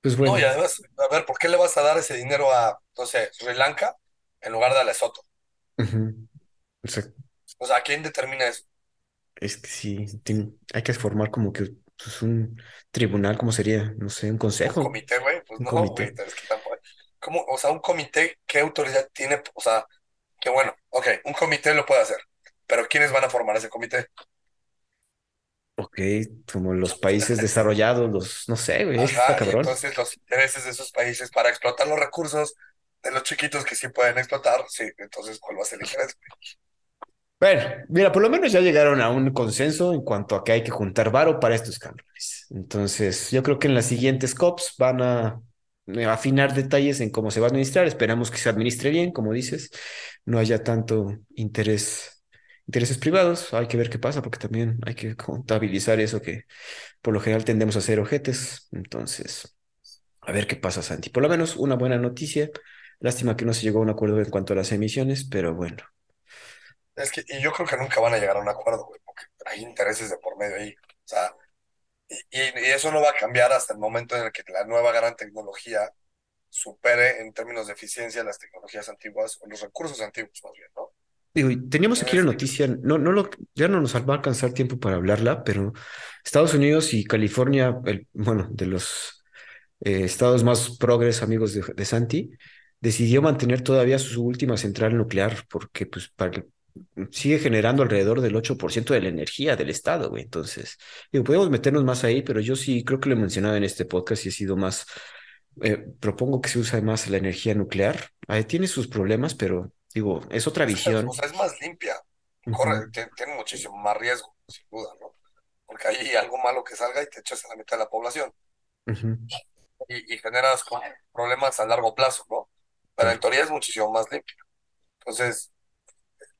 pues bueno. No, y además, a ver, ¿por qué le vas a dar ese dinero a, no sé, Sri Lanka en lugar de a Lesoto? O sea, ¿quién determina eso? Es que sí, hay que formar como que pues, un tribunal, ¿cómo sería? No sé, un consejo. Un comité, güey, pues no, comité. es que tampoco. ¿Cómo? O sea, un comité, ¿qué autoridad tiene? O sea, que bueno, ok, un comité lo puede hacer, pero ¿quiénes van a formar ese comité? Ok, como los países desarrollados, los, no sé, güey, cabrón. entonces los intereses de esos países para explotar los recursos de los chiquitos que sí pueden explotar, sí, entonces, ¿cuál va a ser el interés? Bueno, mira, por lo menos ya llegaron a un consenso en cuanto a que hay que juntar varo para estos cánones. Entonces, yo creo que en las siguientes COPs van a eh, afinar detalles en cómo se va a administrar. Esperamos que se administre bien, como dices, no haya tanto interés, intereses privados. Hay que ver qué pasa, porque también hay que contabilizar eso que por lo general tendemos a hacer ojetes. Entonces, a ver qué pasa, Santi. Por lo menos una buena noticia. Lástima que no se llegó a un acuerdo en cuanto a las emisiones, pero bueno, es que, y yo creo que nunca van a llegar a un acuerdo, güey, porque hay intereses de por medio ahí. O sea, y, y, eso no va a cambiar hasta el momento en el que la nueva gran tecnología supere en términos de eficiencia las tecnologías antiguas o los recursos antiguos, más bien, ¿no? Digo, teníamos aquí la noticia, no, no lo, ya no nos va a alcanzar tiempo para hablarla, pero Estados Unidos y California, el, bueno, de los eh, estados más progres, amigos de, de Santi, decidió mantener todavía su última central nuclear, porque pues para, sigue generando alrededor del 8% de la energía del Estado, güey. Entonces, digo, podemos meternos más ahí, pero yo sí creo que lo he mencionado en este podcast y he sido más, eh, propongo que se use más la energía nuclear. Ahí tiene sus problemas, pero digo, es otra visión. O sea, es más limpia, corre, tiene, muchísimo más riesgo, sin duda, ¿no? Porque hay algo malo que salga y te echas a la mitad de la población. y, y, generas problemas a largo plazo, ¿no? Pero en teoría es muchísimo más limpia. Entonces,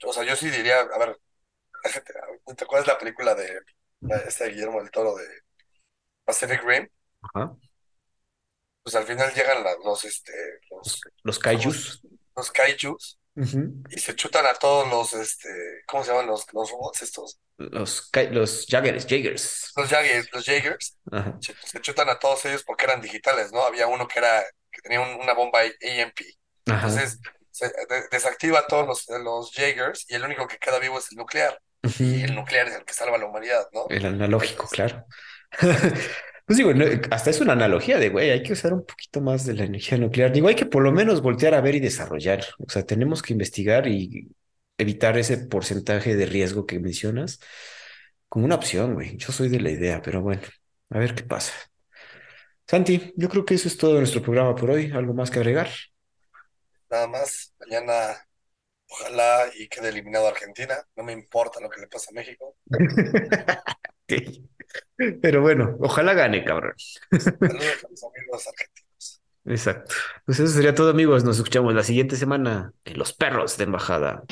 o sea, yo sí diría, a ver, ¿te acuerdas la película de este Guillermo del Toro de Pacific Rim? Ajá. Pues al final llegan los, este, los, los kaijus. Los, kaijus y se chutan a todos los, este, ¿cómo se llaman los, los robots estos? Los, los Jaggers, Jaggers. Los Jaggers, los Jaggers. Se, chutan a todos ellos porque eran digitales, ¿no? Había uno que era, que tenía una bomba EMP. Entonces, se desactiva a todos los, los Jaegers y el único que queda vivo es el nuclear. Y el nuclear es el que salva a la humanidad, ¿no? El analógico, claro. Pues digo, hasta es una analogía de, güey, hay que usar un poquito más de la energía nuclear. Digo, hay que por lo menos voltear a ver y desarrollar. O sea, tenemos que investigar y evitar ese porcentaje de riesgo que mencionas como una opción, güey. Yo soy de la idea, pero bueno, a ver qué pasa. Santi, yo creo que eso es todo nuestro programa por hoy. ¿Algo más que agregar? Nada más. Mañana ojalá y quede eliminado Argentina. No me importa lo que le pasa a México. Pero bueno, ojalá gane, cabrón. Saludos a los amigos argentinos. Exacto. Pues eso sería todo, amigos. Nos escuchamos la siguiente semana en Los Perros de Embajada.